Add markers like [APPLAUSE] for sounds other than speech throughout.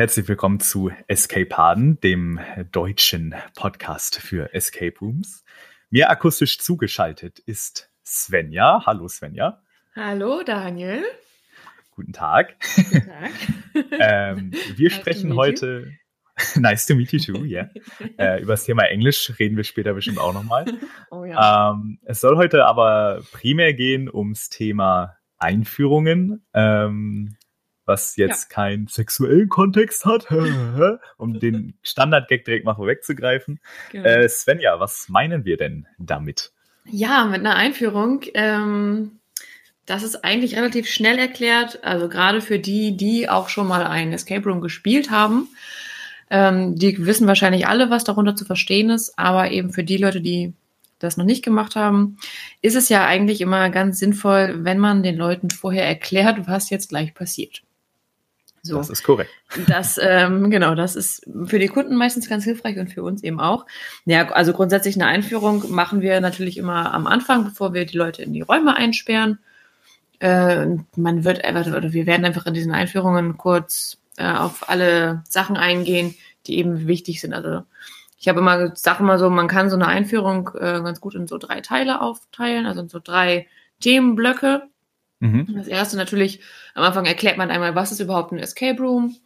herzlich willkommen zu Escapaden, dem deutschen Podcast für Escape Rooms. Mir akustisch zugeschaltet ist Svenja. Hallo Svenja. Hallo Daniel. Guten Tag. Guten Tag. [LAUGHS] ähm, wir nice sprechen heute. [LAUGHS] nice to meet you too, yeah. [LAUGHS] äh, über das Thema Englisch reden wir später bestimmt auch nochmal. Oh, ja. ähm, es soll heute aber primär gehen ums Thema Einführungen. Ähm, was jetzt ja. keinen sexuellen Kontext hat, [LAUGHS] um den Standard-Gag direkt mal vorwegzugreifen. Genau. Äh, Svenja, was meinen wir denn damit? Ja, mit einer Einführung. Ähm, das ist eigentlich relativ schnell erklärt. Also gerade für die, die auch schon mal einen Escape Room gespielt haben. Ähm, die wissen wahrscheinlich alle, was darunter zu verstehen ist. Aber eben für die Leute, die das noch nicht gemacht haben, ist es ja eigentlich immer ganz sinnvoll, wenn man den Leuten vorher erklärt, was jetzt gleich passiert. So. Das ist korrekt. Das, ähm, genau, das ist für die Kunden meistens ganz hilfreich und für uns eben auch. Ja, also grundsätzlich eine Einführung machen wir natürlich immer am Anfang, bevor wir die Leute in die Räume einsperren. Äh, man wird einfach, oder wir werden einfach in diesen Einführungen kurz äh, auf alle Sachen eingehen, die eben wichtig sind. Also ich habe immer, sage immer so, man kann so eine Einführung äh, ganz gut in so drei Teile aufteilen, also in so drei Themenblöcke. Mhm. Das erste natürlich, am Anfang erklärt man einmal, was ist überhaupt ein Escape Room,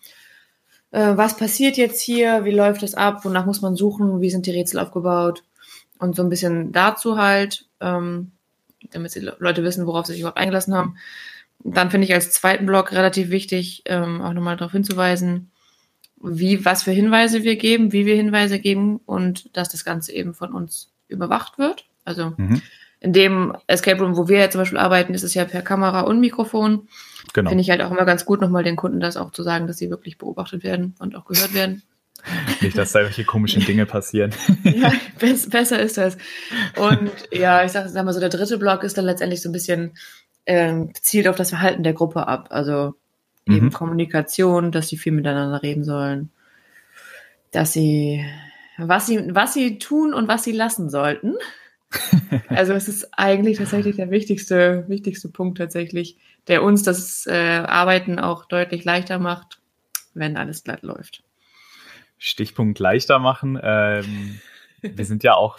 äh, was passiert jetzt hier, wie läuft das ab, wonach muss man suchen, wie sind die Rätsel aufgebaut und so ein bisschen dazu halt, ähm, damit die Leute wissen, worauf sie sich überhaupt eingelassen haben. Dann finde ich als zweiten Block relativ wichtig, ähm, auch nochmal darauf hinzuweisen, wie, was für Hinweise wir geben, wie wir Hinweise geben und dass das Ganze eben von uns überwacht wird. Also mhm in dem Escape Room, wo wir ja zum Beispiel arbeiten, ist es ja per Kamera und Mikrofon. Genau. Finde ich halt auch immer ganz gut, nochmal den Kunden das auch zu sagen, dass sie wirklich beobachtet werden und auch gehört werden. [LAUGHS] Nicht, dass da irgendwelche komischen Dinge passieren. [LAUGHS] ja, besser ist das. Und ja, ich sag, sag mal so, der dritte Block ist dann letztendlich so ein bisschen ähm, zielt auf das Verhalten der Gruppe ab. Also eben mhm. Kommunikation, dass sie viel miteinander reden sollen, dass sie was sie was sie tun und was sie lassen sollten. [LAUGHS] also es ist eigentlich tatsächlich der wichtigste, wichtigste Punkt tatsächlich, der uns das äh, Arbeiten auch deutlich leichter macht, wenn alles glatt läuft. Stichpunkt leichter machen. Ähm, [LAUGHS] wir sind ja auch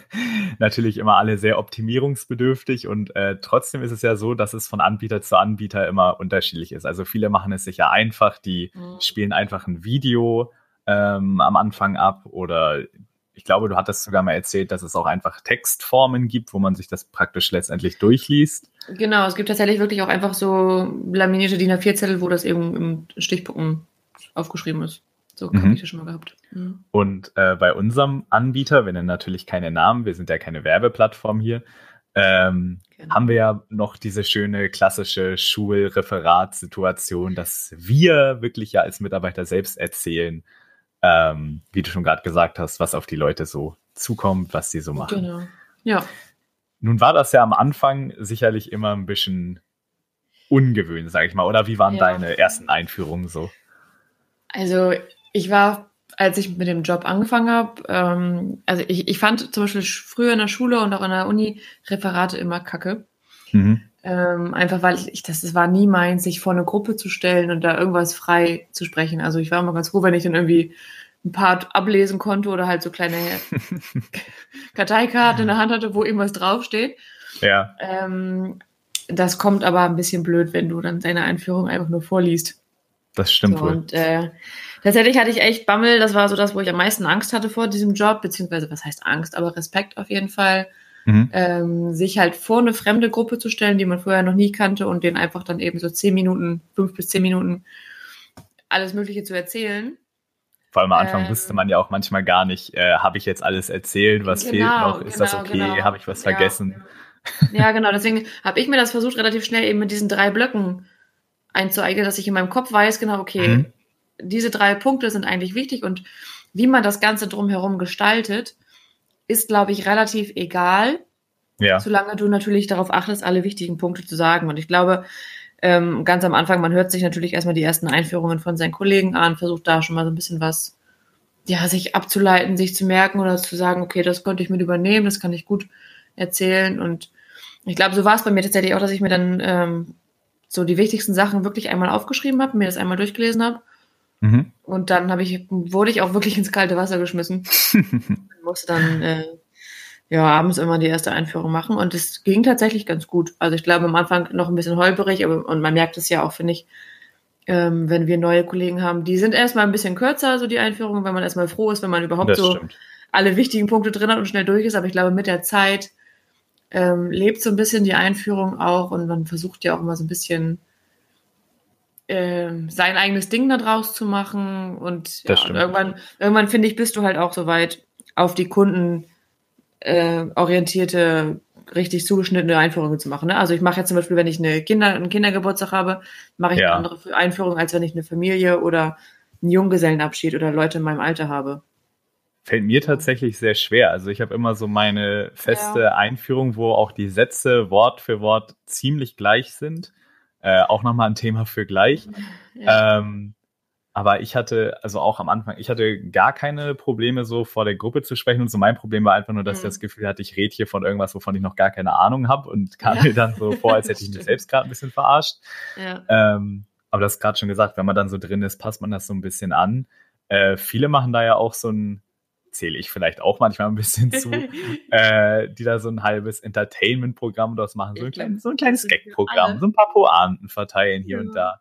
[LAUGHS] natürlich immer alle sehr optimierungsbedürftig und äh, trotzdem ist es ja so, dass es von Anbieter zu Anbieter immer unterschiedlich ist. Also viele machen es sich ja einfach, die mhm. spielen einfach ein Video ähm, am Anfang ab oder ich glaube, du hattest sogar mal erzählt, dass es auch einfach Textformen gibt, wo man sich das praktisch letztendlich durchliest. Genau, es gibt tatsächlich wirklich auch einfach so laminierte DIN A4-Zettel, wo das eben im Stichpunkten aufgeschrieben ist. So mhm. habe ich das schon mal gehabt. Mhm. Und äh, bei unserem Anbieter, wir nennen natürlich keine Namen, wir sind ja keine Werbeplattform hier, ähm, genau. haben wir ja noch diese schöne klassische Schulreferatssituation, dass wir wirklich ja als Mitarbeiter selbst erzählen, ähm, wie du schon gerade gesagt hast, was auf die Leute so zukommt, was sie so machen. Genau. Ja. Nun war das ja am Anfang sicherlich immer ein bisschen ungewöhnlich, sage ich mal. Oder wie waren ja. deine ersten Einführungen so? Also ich war, als ich mit dem Job angefangen habe, ähm, also ich, ich fand zum Beispiel früher in der Schule und auch in der Uni Referate immer kacke. Mhm. Ähm, einfach weil ich, das, das war nie meins, sich vor eine Gruppe zu stellen und da irgendwas frei zu sprechen. Also ich war immer ganz froh, wenn ich dann irgendwie ein Part ablesen konnte oder halt so kleine [LAUGHS] Karteikarten in der Hand hatte, wo irgendwas draufsteht. Ja. Ähm, das kommt aber ein bisschen blöd, wenn du dann deine Einführung einfach nur vorliest. Das stimmt so, wohl. Und äh, tatsächlich hatte ich echt Bammel. Das war so das, wo ich am meisten Angst hatte vor diesem Job, beziehungsweise was heißt Angst, aber Respekt auf jeden Fall mhm. ähm, sich halt vor eine fremde Gruppe zu stellen, die man vorher noch nie kannte und denen einfach dann eben so zehn Minuten, fünf bis zehn Minuten alles Mögliche zu erzählen. Vor allem am Anfang ähm, wusste man ja auch manchmal gar nicht, äh, habe ich jetzt alles erzählt, was genau, fehlt noch, ist genau, das okay, genau. habe ich was ja. vergessen? Ja, genau, deswegen habe ich mir das versucht, relativ schnell eben mit diesen drei Blöcken einzueignen, dass ich in meinem Kopf weiß, genau, okay, mhm. diese drei Punkte sind eigentlich wichtig und wie man das Ganze drumherum gestaltet, ist, glaube ich, relativ egal, ja. solange du natürlich darauf achtest, alle wichtigen Punkte zu sagen. Und ich glaube, ähm, ganz am Anfang, man hört sich natürlich erstmal die ersten Einführungen von seinen Kollegen an, versucht da schon mal so ein bisschen was, ja, sich abzuleiten, sich zu merken oder zu sagen, okay, das konnte ich mit übernehmen, das kann ich gut erzählen. Und ich glaube, so war es bei mir tatsächlich auch, dass ich mir dann ähm, so die wichtigsten Sachen wirklich einmal aufgeschrieben habe, mir das einmal durchgelesen habe Mhm. Und dann habe ich, wurde ich auch wirklich ins kalte Wasser geschmissen. [LAUGHS] musste dann äh, ja abends immer die erste Einführung machen und es ging tatsächlich ganz gut. Also ich glaube am Anfang noch ein bisschen holperig, aber und man merkt es ja auch, finde ich, ähm, wenn wir neue Kollegen haben, die sind erstmal ein bisschen kürzer, so die Einführungen, wenn man erstmal froh ist, wenn man überhaupt das so stimmt. alle wichtigen Punkte drin hat und schnell durch ist. Aber ich glaube, mit der Zeit ähm, lebt so ein bisschen die Einführung auch und man versucht ja auch immer so ein bisschen äh, sein eigenes Ding da draus zu machen. Und, ja, und irgendwann, irgendwann finde ich, bist du halt auch so weit auf die Kunden äh, orientierte richtig zugeschnittene Einführungen zu machen. Ne? Also ich mache jetzt zum Beispiel, wenn ich eine Kinder, einen Kindergeburtstag habe, mache ich ja. eine andere Einführung, als wenn ich eine Familie oder einen Junggesellenabschied oder Leute in meinem Alter habe. Fällt mir tatsächlich sehr schwer. Also ich habe immer so meine feste ja. Einführung, wo auch die Sätze Wort für Wort ziemlich gleich sind. Äh, auch nochmal ein Thema für gleich. [LAUGHS] Ja. Ähm, aber ich hatte, also auch am Anfang, ich hatte gar keine Probleme, so vor der Gruppe zu sprechen. Und so mein Problem war einfach nur, dass mhm. ich das Gefühl hatte, ich rede hier von irgendwas, wovon ich noch gar keine Ahnung habe und kam ja. mir dann so vor, als hätte ich [LAUGHS] mich selbst gerade ein bisschen verarscht. Ja. Ähm, aber das gerade schon gesagt, wenn man dann so drin ist, passt man das so ein bisschen an. Äh, viele machen da ja auch so ein, zähle ich vielleicht auch manchmal ein bisschen zu, [LAUGHS] äh, die da so ein halbes Entertainment-Programm daraus machen, so ein, klein, so ein kleines Gag-Programm, so ein paar Pointen verteilen hier ja. und da.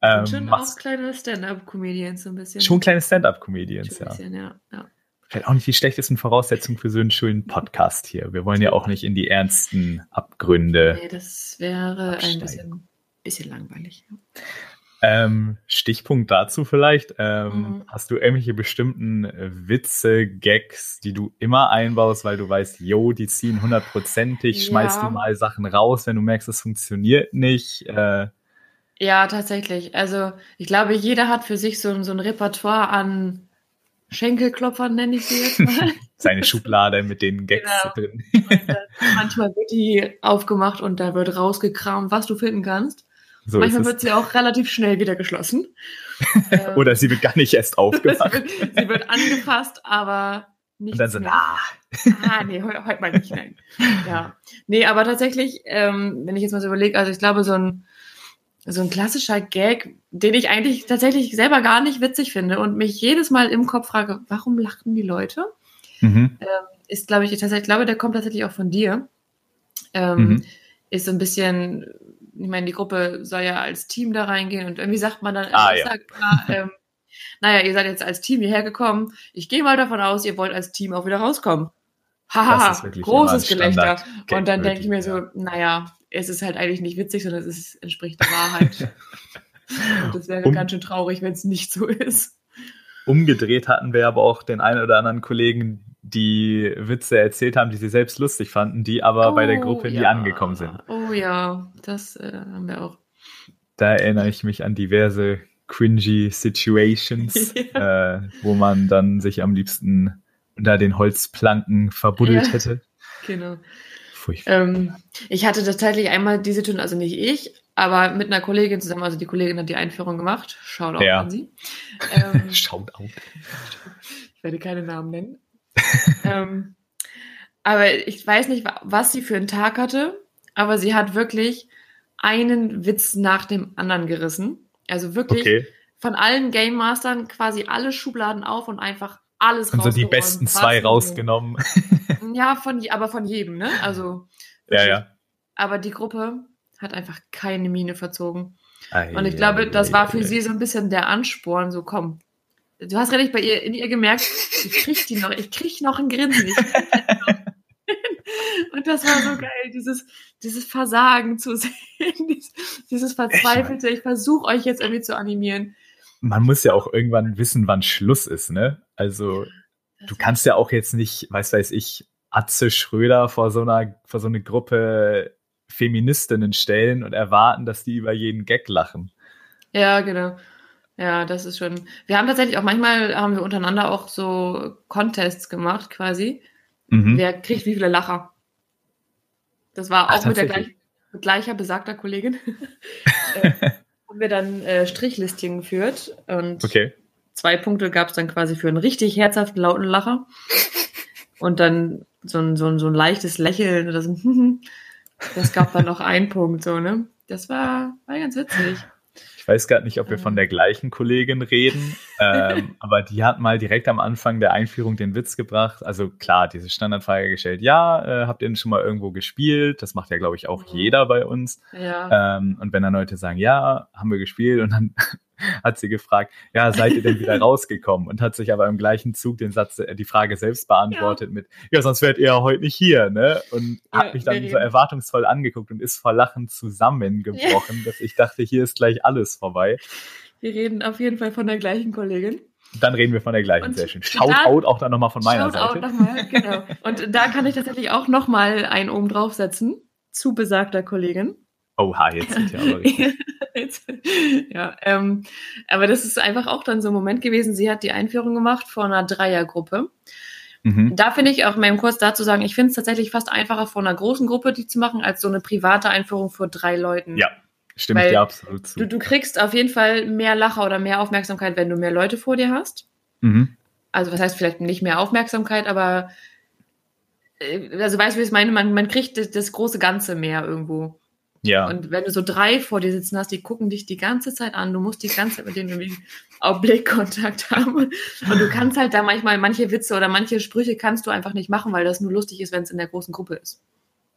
Ähm, schon auch kleine Stand-up-Comedians so ein bisschen. Schon kleine Stand-up-Comedians, ja. Bisschen, ja. ja. Vielleicht auch nicht die schlechtesten Voraussetzungen für so einen schönen Podcast hier. Wir wollen ja auch nicht in die ernsten Abgründe. Nee, das wäre absteigen. ein bisschen, bisschen langweilig. Ja. Ähm, Stichpunkt dazu vielleicht. Ähm, mhm. Hast du irgendwelche bestimmten Witze, Gags, die du immer einbaust, weil du weißt, yo, die ziehen hundertprozentig, ja. schmeißt du mal Sachen raus, wenn du merkst, es funktioniert nicht? Äh, ja, tatsächlich. Also ich glaube, jeder hat für sich so, so ein Repertoire an Schenkelklopfern, nenne ich sie jetzt [LAUGHS] mal. Seine Schublade mit den Gags genau. drin. manchmal wird die aufgemacht und da wird rausgekramt, was du finden kannst. So manchmal wird sie auch relativ schnell wieder geschlossen. [LAUGHS] Oder sie wird gar nicht erst [LAUGHS] aufgemacht. wird, sie wird angefasst, aber nicht. Und dann so, na. Ah, nee, heute heut mal nicht. Nein. Ja. Nee, aber tatsächlich, ähm, wenn ich jetzt mal so überlege, also ich glaube, so ein so ein klassischer Gag, den ich eigentlich tatsächlich selber gar nicht witzig finde und mich jedes Mal im Kopf frage, warum lachen die Leute? Mhm. Ähm, ist, glaube ich, tatsächlich, ich glaube, der kommt tatsächlich auch von dir. Ähm, mhm. Ist so ein bisschen, ich meine, die Gruppe soll ja als Team da reingehen und irgendwie sagt man dann, ah, ja. sagt, na, [LAUGHS] ähm, naja, ihr seid jetzt als Team hierher gekommen. Ich gehe mal davon aus, ihr wollt als Team auch wieder rauskommen. Haha, großes Gelächter. Und dann denke ich mir so, naja, es ist halt eigentlich nicht witzig, sondern es ist, entspricht der Wahrheit. [LAUGHS] Und das wäre um, ganz schön traurig, wenn es nicht so ist. Umgedreht hatten wir aber auch den einen oder anderen Kollegen, die Witze erzählt haben, die sie selbst lustig fanden, die aber oh, bei der oh, Gruppe ja. nie angekommen sind. Oh ja, das äh, haben wir auch. Da erinnere ich mich an diverse cringy Situations, [LAUGHS] ja. äh, wo man dann sich am liebsten unter den Holzplanken verbuddelt ja, hätte. Genau. Ähm, ich hatte tatsächlich einmal diese Situation, also nicht ich, aber mit einer Kollegin zusammen, also die Kollegin hat die Einführung gemacht. Shoutout ja. an sie. [LAUGHS] Ähm, Shoutout. Ich werde keine Namen nennen. [LAUGHS] ähm, aber ich weiß nicht, was sie für einen Tag hatte, aber sie hat wirklich einen Witz nach dem anderen gerissen. Also wirklich okay. von allen Game Mastern quasi alle Schubladen auf und einfach alles Und so die besten zwei rausgenommen. Ja, von, aber von jedem, ne? Also. Ja, ja. Aber die Gruppe hat einfach keine Miene verzogen. Ei, und ich glaube, ei, das war für ei. sie so ein bisschen der Ansporn, so komm. Du hast richtig bei ihr, in ihr gemerkt, ich krieg die noch, ich krieg noch ein Grinsen. und das war so geil, dieses, dieses Versagen zu sehen, [LAUGHS] dieses, dieses Verzweifelte. Ich versuche euch jetzt irgendwie zu animieren man muss ja auch irgendwann wissen, wann Schluss ist, ne? Also du kannst ja auch jetzt nicht, weiß weiß ich, Atze Schröder vor so einer, vor so eine Gruppe Feministinnen stellen und erwarten, dass die über jeden Gag lachen. Ja, genau. Ja, das ist schon. Wir haben tatsächlich auch manchmal haben wir untereinander auch so Contests gemacht, quasi. Mhm. Wer kriegt wie viele Lacher? Das war auch Ach, mit der gleich, mit gleicher besagter Kollegin. [LAUGHS] Äh, haben wir dann äh, Strichlistchen geführt und okay. zwei Punkte gab es dann quasi für einen richtig herzhaften, lauten Lacher und dann so ein, so ein, so ein leichtes Lächeln oder so. [LAUGHS] das gab dann noch einen Punkt, so, ne? Das war, war ganz witzig. Ich weiß gerade nicht, ob wir von der gleichen Kollegin reden, ähm, [LAUGHS] aber die hat mal direkt am Anfang der Einführung den Witz gebracht. Also klar, diese Standardfrage gestellt, ja, äh, habt ihr denn schon mal irgendwo gespielt? Das macht ja, glaube ich, auch mhm. jeder bei uns. Ja. Ähm, und wenn dann Leute sagen, ja, haben wir gespielt und dann [LAUGHS] hat sie gefragt, ja, seid ihr denn wieder [LAUGHS] rausgekommen? Und hat sich aber im gleichen Zug den Satz, äh, die Frage selbst beantwortet ja. mit, ja, sonst wärt ihr heute nicht hier, ne? Und ja, hat mich dann so erwartungsvoll angeguckt und ist vor Lachen zusammengebrochen, ja. dass ich dachte, hier ist gleich alles vorbei. Wir reden auf jeden Fall von der gleichen Kollegin. Dann reden wir von der gleichen, und sehr schön. Shoutout auch dann nochmal von meiner Seite. Nochmal, genau. Und da kann ich tatsächlich auch nochmal einen oben draufsetzen zu besagter Kollegin. Oha, jetzt sind ja aber richtig. [LAUGHS] ja, ähm, aber das ist einfach auch dann so ein Moment gewesen. Sie hat die Einführung gemacht vor einer Dreiergruppe. Mhm. Da finde ich auch mal kurz dazu sagen, ich finde es tatsächlich fast einfacher vor einer großen Gruppe die zu machen, als so eine private Einführung vor drei Leuten. Ja, stimmt dir absolut zu. Du, du, kriegst auf jeden Fall mehr Lacher oder mehr Aufmerksamkeit, wenn du mehr Leute vor dir hast. Mhm. Also was heißt vielleicht nicht mehr Aufmerksamkeit, aber äh, also weißt du, wie ich es meine? Man, man kriegt das, das große Ganze mehr irgendwo. Ja. Und wenn du so drei vor dir sitzen hast, die gucken dich die ganze Zeit an, du musst die ganze Zeit mit denen irgendwie auch Blickkontakt [LAUGHS] haben. Und du kannst halt da manchmal manche Witze oder manche Sprüche kannst du einfach nicht machen, weil das nur lustig ist, wenn es in der großen Gruppe ist.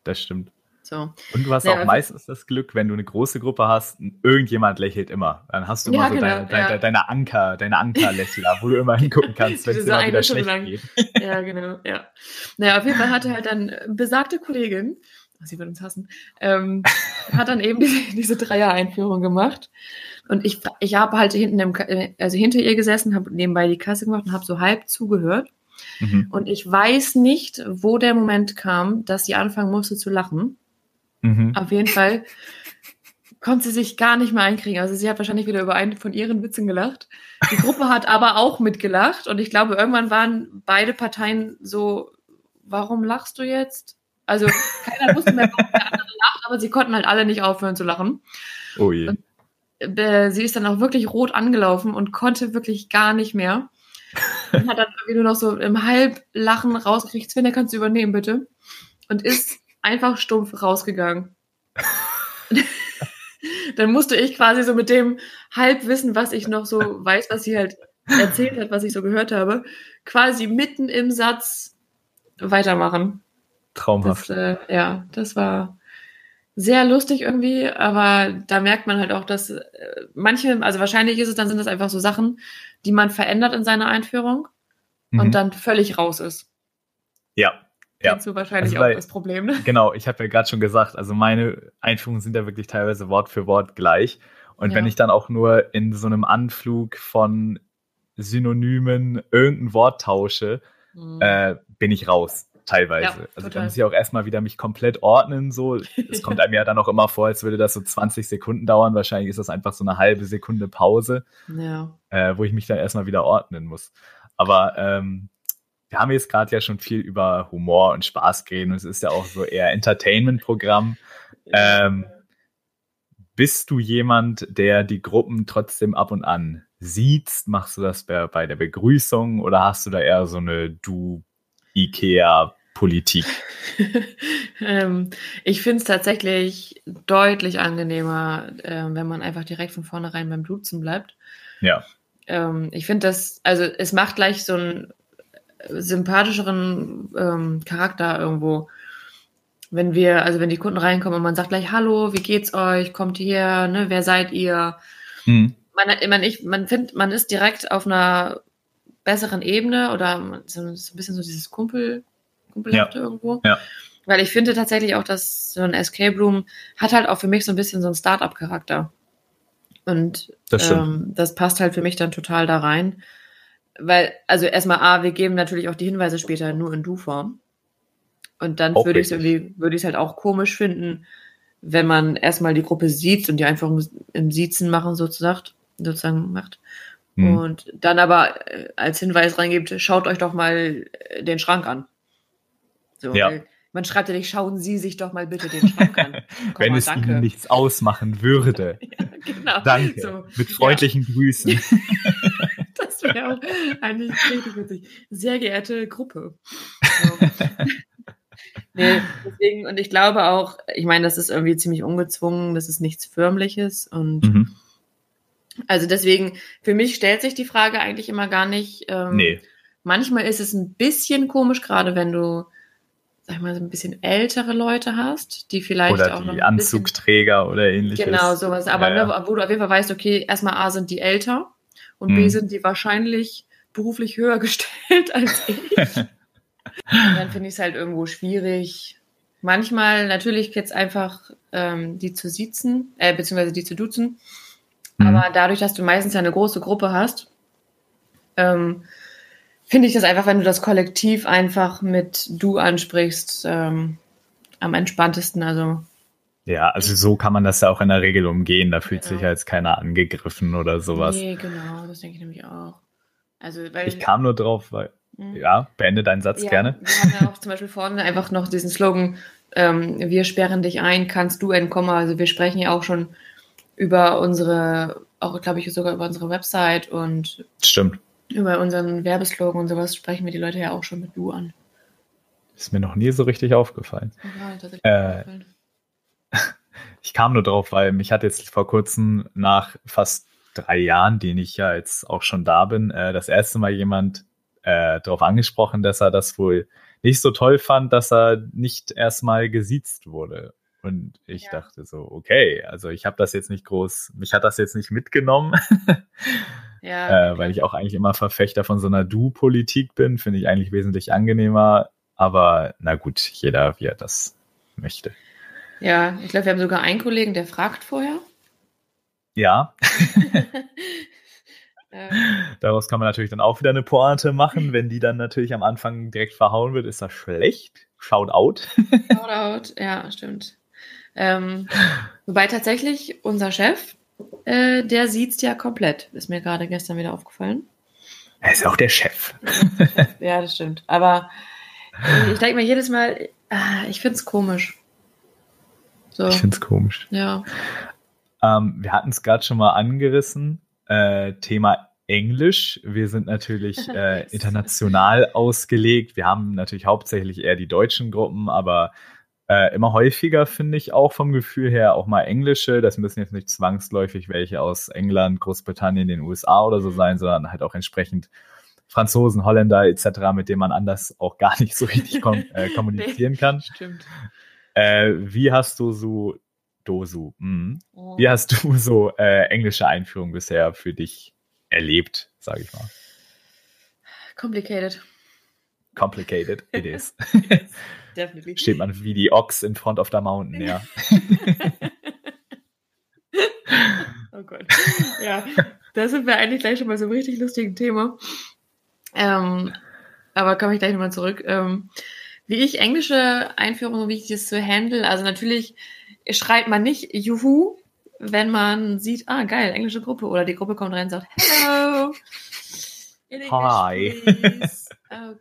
Das stimmt. So. Und du hast ja, auch meistens das Glück, wenn du eine große Gruppe hast, irgendjemand lächelt immer. Dann hast du immer ja, so genau, deine, deine, deine, Anker, deine Ankerlächler, wo du immer hingucken kannst, wenn es immer wieder schlecht lang. geht. [LAUGHS] Ja, genau, ja. Naja, auf jeden Fall hatte halt dann besagte Kollegin, sie wird uns hassen, ähm, hat dann eben [LAUGHS] diese, diese Dreier-Einführung gemacht. Und ich, ich habe halt hinten im, also hinter ihr gesessen, habe nebenbei die Kasse gemacht und habe so halb zugehört. Mhm. Und ich weiß nicht, wo der Moment kam, dass sie anfangen musste zu lachen. Mhm. Auf jeden Fall konnte sie sich gar nicht mehr einkriegen. Also sie hat wahrscheinlich wieder über einen von ihren Witzen gelacht. Die Gruppe hat aber auch mitgelacht und ich glaube, irgendwann waren beide Parteien so, warum lachst du jetzt? Also keiner wusste mehr, warum der andere lacht, aber sie konnten halt alle nicht aufhören zu lachen. Oh je. Und, äh, sie ist dann auch wirklich rot angelaufen und konnte wirklich gar nicht mehr. Und hat dann irgendwie nur noch so im Halblachen rausgekriegt, Sven, kannst du übernehmen, bitte. Und ist einfach stumpf rausgegangen. [LAUGHS] dann musste ich quasi so mit dem Halbwissen, was ich noch so weiß, was sie halt erzählt hat, was ich so gehört habe, quasi mitten im Satz weitermachen. Traumhaft. Das, äh, ja, das war sehr lustig irgendwie, aber da merkt man halt auch, dass äh, manche, also wahrscheinlich ist es, dann sind das einfach so Sachen, die man verändert in seiner Einführung mhm. und dann völlig raus ist. Ja. Ja. Kennst du wahrscheinlich also, auch das Problem, ne? Genau, ich habe ja gerade schon gesagt, also meine Einführungen sind ja wirklich teilweise Wort für Wort gleich. Und ja. wenn ich dann auch nur in so einem Anflug von Synonymen irgendein Wort tausche, mhm. äh, bin ich raus teilweise. Ja, also da muss ich auch erstmal wieder mich komplett ordnen. So, es kommt einem ja dann auch immer vor, als würde das so 20 Sekunden dauern. Wahrscheinlich ist das einfach so eine halbe Sekunde Pause, ja. äh, wo ich mich dann erstmal wieder ordnen muss. Aber ähm, wir haben jetzt gerade ja schon viel über Humor und Spaß geredet und es ist ja auch so eher Entertainment-Programm. Ähm, bist du jemand, der die Gruppen trotzdem ab und an sieht? Machst du das bei, bei der Begrüßung oder hast du da eher so eine Du IKEA Politik? [LAUGHS] ähm, ich finde es tatsächlich deutlich angenehmer, äh, wenn man einfach direkt von vornherein beim Duzen bleibt. Ja. Ähm, ich finde das, also es macht gleich so einen sympathischeren ähm, Charakter irgendwo. Wenn wir, also wenn die Kunden reinkommen und man sagt gleich, hallo, wie geht's euch? Kommt ihr, ne, wer seid ihr? Hm. Man, man, ich, man findet, man ist direkt auf einer besseren Ebene oder so ein bisschen so dieses Kumpel, Kumpelhafte ja. irgendwo. Ja. Weil ich finde tatsächlich auch, dass so ein Escape Room hat halt auch für mich so ein bisschen so einen Start-up-Charakter. Und das, ähm, das passt halt für mich dann total da rein. Weil, also erstmal A, wir geben natürlich auch die Hinweise später nur in Du-Form. Und dann würde ich es irgendwie, würde ich es halt auch komisch finden, wenn man erstmal die Gruppe sieht und die einfach im Siezen machen sozusagen, sozusagen macht. Mhm. Und dann aber äh, als Hinweis reingibt, schaut euch doch mal äh, den Schrank an. So, ja. Man schreibt ja nicht, schauen Sie sich doch mal bitte den Schrank an. [LAUGHS] Komm Wenn mal, es danke. Ihnen nichts ausmachen würde. [LAUGHS] ja, genau. Danke. So, Mit freundlichen ja. Grüßen. [LAUGHS] das wäre auch eigentlich richtig witzig. Sehr geehrte Gruppe. So. nee, deswegen, und ich glaube auch, ich meine, das ist irgendwie ziemlich ungezwungen, das ist nichts Förmliches und mhm Also deswegen, für mich stellt sich die Frage eigentlich immer gar nicht. Ähm, nee. Manchmal ist es ein bisschen komisch, gerade wenn du, sag ich mal, so ein bisschen ältere Leute hast, die vielleicht oder auch die noch Anzugträger oder ähnliches. Genau, sowas. Aber ja, ja. Ne, wo du auf jeden Fall weißt, okay, erstmal A sind die älter und hm. B sind die wahrscheinlich beruflich höher [LAUGHS] gestellt als ich. Und dann finde ich es halt irgendwo schwierig. Manchmal natürlich jetzt einfach ähm, die zu siezen, äh, beziehungsweise die zu duzen. Mhm. Aber dadurch, dass du meistens ja eine große Gruppe hast, ähm, finde ich das einfach, wenn du das Kollektiv einfach mit du ansprichst, ähm, am entspanntesten. Also ja, also so kann man das ja auch in der Regel umgehen. Da fühlt genau. sich ja jetzt keiner angegriffen oder sowas. Nee, genau, das denke ich nämlich auch. Also, weil ich kam nur drauf, weil Mhm. Ja, beende deinen Satz ja, gerne. Wir haben ja auch zum Beispiel vorne einfach noch diesen Slogan, ähm, wir sperren dich ein, kannst du entkommen. Also wir sprechen ja auch schon über unsere, auch glaube ich sogar über unsere Website und Stimmt. Über unseren Werbeslogan und sowas sprechen wir die Leute ja auch schon mit du an. Ist mir noch nie so richtig aufgefallen. Ja, äh, [LAUGHS] ich kam nur drauf, weil mich hat jetzt vor kurzem nach fast drei Jahren, den ich ja jetzt auch schon da bin, äh, das erste Mal jemand äh, darauf angesprochen, dass er das wohl nicht so toll fand, dass er nicht erstmal gesiezt wurde. Und ich ja. dachte so, okay, also ich habe das jetzt nicht groß, mich hat das jetzt nicht mitgenommen, [LAUGHS] ja, äh, weil ich auch eigentlich immer Verfechter von so einer Du-Politik bin, finde ich eigentlich wesentlich angenehmer. Aber na gut, jeder wie er das möchte. Ja, ich glaube, wir haben sogar einen Kollegen, der fragt vorher. Ja. [LAUGHS] Daraus kann man natürlich dann auch wieder eine Pointe machen. Wenn die dann natürlich am Anfang direkt verhauen wird, ist das schlecht. Shout out. Shout out, ja, stimmt. Ähm, wobei tatsächlich unser Chef, äh, der sieht's ja komplett. Ist mir gerade gestern wieder aufgefallen. Er ist auch der Chef. [LAUGHS] ja, das stimmt. Aber ich denke mir jedes Mal, ah, ich find's komisch. So. Ich find's komisch. Ja. Ähm, wir hatten es gerade schon mal angerissen äh, Thema Englisch. Wir sind natürlich [LAUGHS] äh, international ausgelegt. Wir haben natürlich hauptsächlich eher die deutschen Gruppen, aber äh, immer häufiger finde ich auch vom Gefühl her auch mal englische. Das müssen jetzt nicht zwangsläufig welche aus England, Großbritannien, den USA oder so mhm. sein, sondern halt auch entsprechend Franzosen, Holländer etc., mit denen man anders auch gar nicht so richtig kom [LAUGHS] äh, kommunizieren kann. Stimmt. Äh, wie hast du so Dosu. Mhm. Oh. Wie hast du so äh, englische Einführung bisher für dich erlebt, sage ich mal? Complicated. Complicated, it [LAUGHS] is. yes, definitely. Steht man wie die Ochs in front of the mountain, ja. [LAUGHS] oh Gott. Ja, da sind wir eigentlich gleich schon mal so einem richtig lustigen Thema. Ähm, aber komme ich gleich nochmal zurück. Ähm, wie ich englische Einführungen, wie ich das so handle, also natürlich schreibt man nicht Juhu, wenn man sieht, ah, geil, englische Gruppe. Oder die Gruppe kommt rein und sagt, Hello. Hi. [LAUGHS]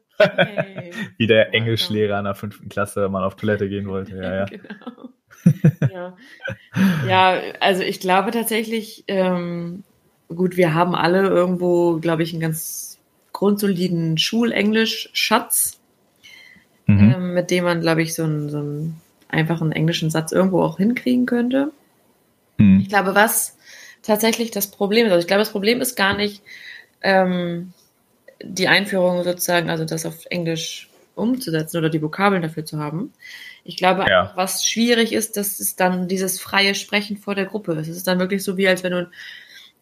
Wie der Englischlehrer in der fünften Klasse mal auf Toilette gehen wollte. Ja, ja. genau. ja. ja, also ich glaube tatsächlich, ähm, gut, wir haben alle irgendwo, glaube ich, einen ganz grundsoliden Schulenglisch-Schatz, mhm. ähm, mit dem man, glaube ich, so ein, so einen englischen Satz irgendwo auch hinkriegen könnte. Hm. Ich glaube, was tatsächlich das Problem ist, also ich glaube, das Problem ist gar nicht ähm, die Einführung sozusagen, also das auf Englisch umzusetzen oder die Vokabeln dafür zu haben. Ich glaube, ja. was schwierig ist, dass es dann dieses freie Sprechen vor der Gruppe ist. Es ist dann wirklich so, wie als wenn du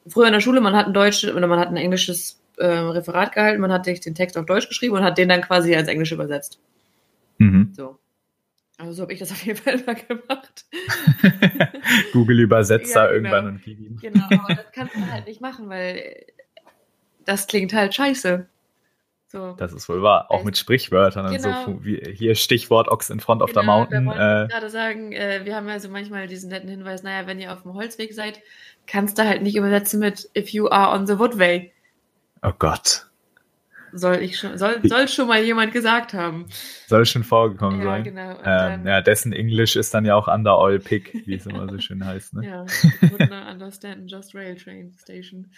früher in der Schule, man hat ein Deutsch oder man hat ein englisches äh, Referat gehalten, man hat sich den Text auf Deutsch geschrieben und hat den dann quasi als Englisch übersetzt. Mhm. So. Also so habe ich das auf jeden Fall [LAUGHS] immer gemacht. Google Übersetzer [LAUGHS] ja, genau. irgendwann und gib Genau, aber das kannst du halt nicht machen, weil das klingt halt scheiße. So. Das ist wohl wahr. Auch mit Sprichwörtern genau. und so. Wie, hier Stichwort Ox in front of genau, the mountain. Da wollte äh, gerade sagen, äh, wir haben also manchmal diesen netten Hinweis, naja, wenn ihr auf dem Holzweg seid, kannst du halt nicht übersetzen mit if you are on the woodway. Oh Gott. Soll ich schon, soll, soll schon mal jemand gesagt haben. Soll schon vorgekommen ja, sein. Genau. Ähm, ja, dessen Englisch ist dann ja auch under all pick, wie es immer so schön heißt. Ne? [LAUGHS] Ja, would not understand just rail train station.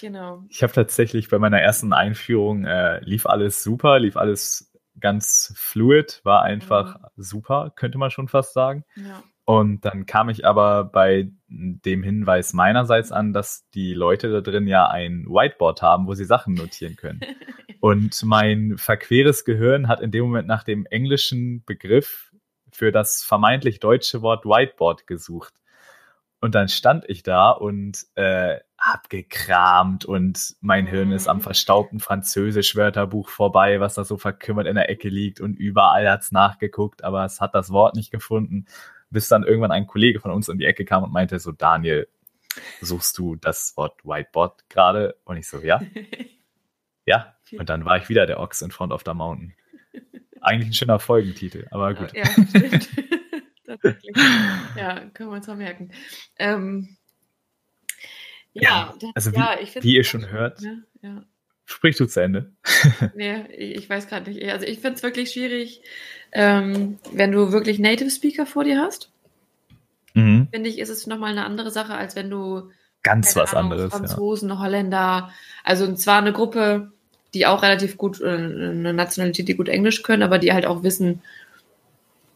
Genau. Ich habe tatsächlich bei meiner ersten Einführung äh, lief alles super, lief alles ganz fluid, war einfach mhm. super, könnte man schon fast sagen. Ja. Und dann kam ich aber bei dem Hinweis meinerseits an, dass die Leute da drin ja ein Whiteboard haben, wo sie Sachen notieren können. [LAUGHS] Und mein verqueres Gehirn hat in dem Moment nach dem englischen Begriff für das vermeintlich deutsche Wort Whiteboard gesucht. Und dann stand ich da und äh, hab gekramt und mein Hirn ist am mhm. verstaubten Französisch-Wörterbuch vorbei, was da so verkümmert in der Ecke liegt und überall hat's nachgeguckt, aber es hat das Wort nicht gefunden, bis dann irgendwann ein Kollege von uns um die Ecke kam und meinte so, Daniel, suchst du das Wort Whiteboard gerade? Und ich so, ja. [LAUGHS] ja. Und dann war ich wieder der Ochs in Front of the Mountain. Eigentlich ein schöner Folgentitel, aber gut. Ja, stimmt. [LAUGHS] [LAUGHS] Ja, können wir uns mal merken. Ähm, ja, ja, also wie, ja, wie ihr schon hört, ja, ja. sprich du zu Ende. [LAUGHS] nee, ich weiß gerade nicht. Also ich finde es wirklich schwierig, ähm, wenn du wirklich Native Speaker vor dir hast. Mhm. Finde ich, ist es nochmal eine andere Sache, als wenn du ganz was Ahnung, anderes. Franzosen, ja. Holländer, also zwar eine Gruppe, die auch relativ gut, äh, eine Nationalität, die gut Englisch können, aber die halt auch wissen,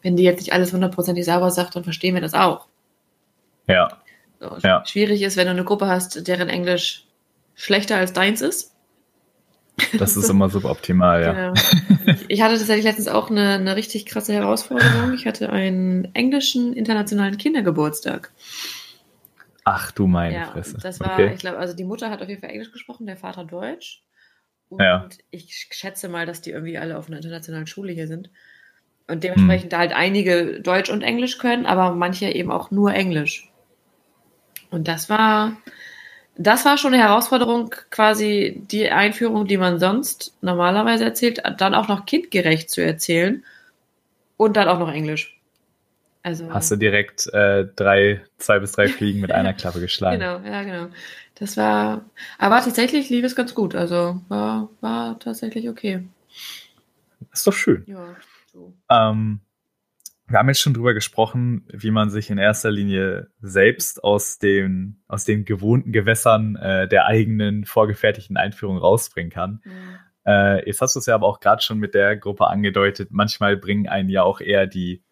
wenn die jetzt nicht alles hundertprozentig sauber sagt, dann verstehen wir das auch. Ja. So, ja. Schwierig ist, wenn du eine Gruppe hast, deren Englisch schlechter als deins ist. Das ist immer suboptimal, ja. Genau. Ich hatte tatsächlich letztens auch eine, eine richtig krasse Herausforderung. Ich hatte einen englischen internationalen Kindergeburtstag. Ach du meine ja, Fresse. Das war, okay. ich glaube, also die Mutter hat auf jeden Fall Englisch gesprochen, der Vater Deutsch. Und ja. ich schätze mal, dass die irgendwie alle auf einer internationalen Schule hier sind. Und dementsprechend hm. halt einige Deutsch und Englisch können, aber manche eben auch nur Englisch. Und das war, das war schon eine Herausforderung, quasi die Einführung, die man sonst normalerweise erzählt, dann auch noch kindgerecht zu erzählen und dann auch noch Englisch. Also, Hast du direkt äh, drei, zwei bis drei Fliegen mit einer [LAUGHS] Klappe geschlagen. genau, ja, genau. Das war, aber tatsächlich lief es ganz gut. Also war, war tatsächlich okay. ist doch schön. Ja. So. Ähm, wir haben jetzt schon drüber gesprochen, wie man sich in erster Linie selbst aus den, aus den gewohnten Gewässern äh, der eigenen vorgefertigten Einführung rausbringen kann. Mhm. Äh, jetzt hast du es ja aber auch gerade schon mit der Gruppe angedeutet. Manchmal bringen einen ja auch eher die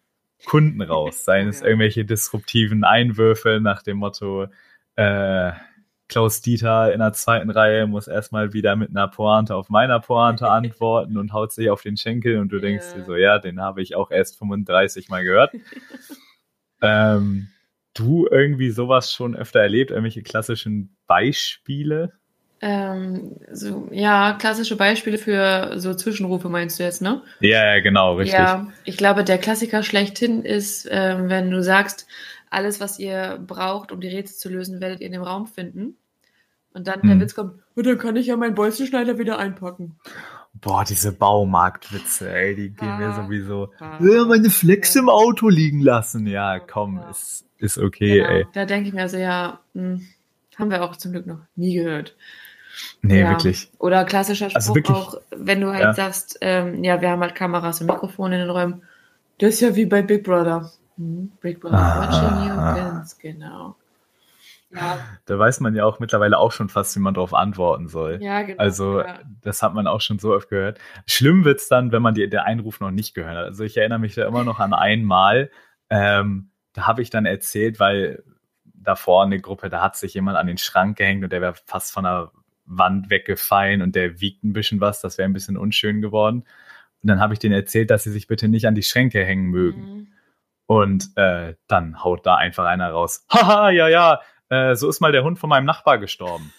Kunden raus, [LAUGHS] seien es irgendwelche disruptiven Einwürfe nach dem Motto, äh, Klaus Dieter in der zweiten Reihe muss erstmal wieder mit einer Pointe auf meiner Pointe [LAUGHS] antworten und haut sich auf den Schenkel und du denkst ja. dir so, ja, den habe ich auch erst 35 Mal gehört. [LAUGHS] ähm, du irgendwie sowas schon öfter erlebt, irgendwelche klassischen Beispiele? Ähm, so, ja, klassische Beispiele für so Zwischenrufe meinst du jetzt, ne? Ja, ja genau, richtig. Ja, ich glaube, der Klassiker schlechthin ist, äh, wenn du sagst, alles, was ihr braucht, um die Rätsel zu lösen, werdet ihr in dem Raum finden. Und dann hm. der Witz kommt, oh, dann kann ich ja meinen Bolzenschneider wieder einpacken. Boah, diese Baumarktwitze, ey, die gehen mir sowieso. Ah, ja, meine Flex im Auto liegen lassen. Ja, komm, ja. Ist, ist okay, genau. ey. Da denke ich mir also, ja, mh, hm, haben wir auch zum Glück noch nie gehört. Nee, ja. wirklich. Oder klassischer also Spruch also wirklich, auch, wenn du halt ja. sagst, ähm, ja, wir haben halt Kameras und Mikrofone in den Räumen. Das ist ja wie bei Big Brother. Hm, Big Brother ah, watching you, ganz genau. Ja. Da weiß man ja auch mittlerweile auch schon fast, wie man darauf antworten soll. Ja, genau. Also, ja. das hat man auch schon so oft gehört. Schlimm wird es dann, wenn man die, der Einruf noch nicht gehört hat. Also, ich erinnere mich da immer noch an einmal, ähm, da habe ich dann erzählt, weil davor eine Gruppe, da hat sich jemand an den Schrank gehängt und der wäre fast von der Wand weggefallen und der wiegt ein bisschen was, das wäre ein bisschen unschön geworden. Und dann habe ich denen erzählt, dass sie sich bitte nicht an die Schränke hängen mögen. Mhm. Und äh, dann haut da einfach einer raus. Haha, ja, ja, äh, so ist mal der Hund von meinem Nachbar gestorben.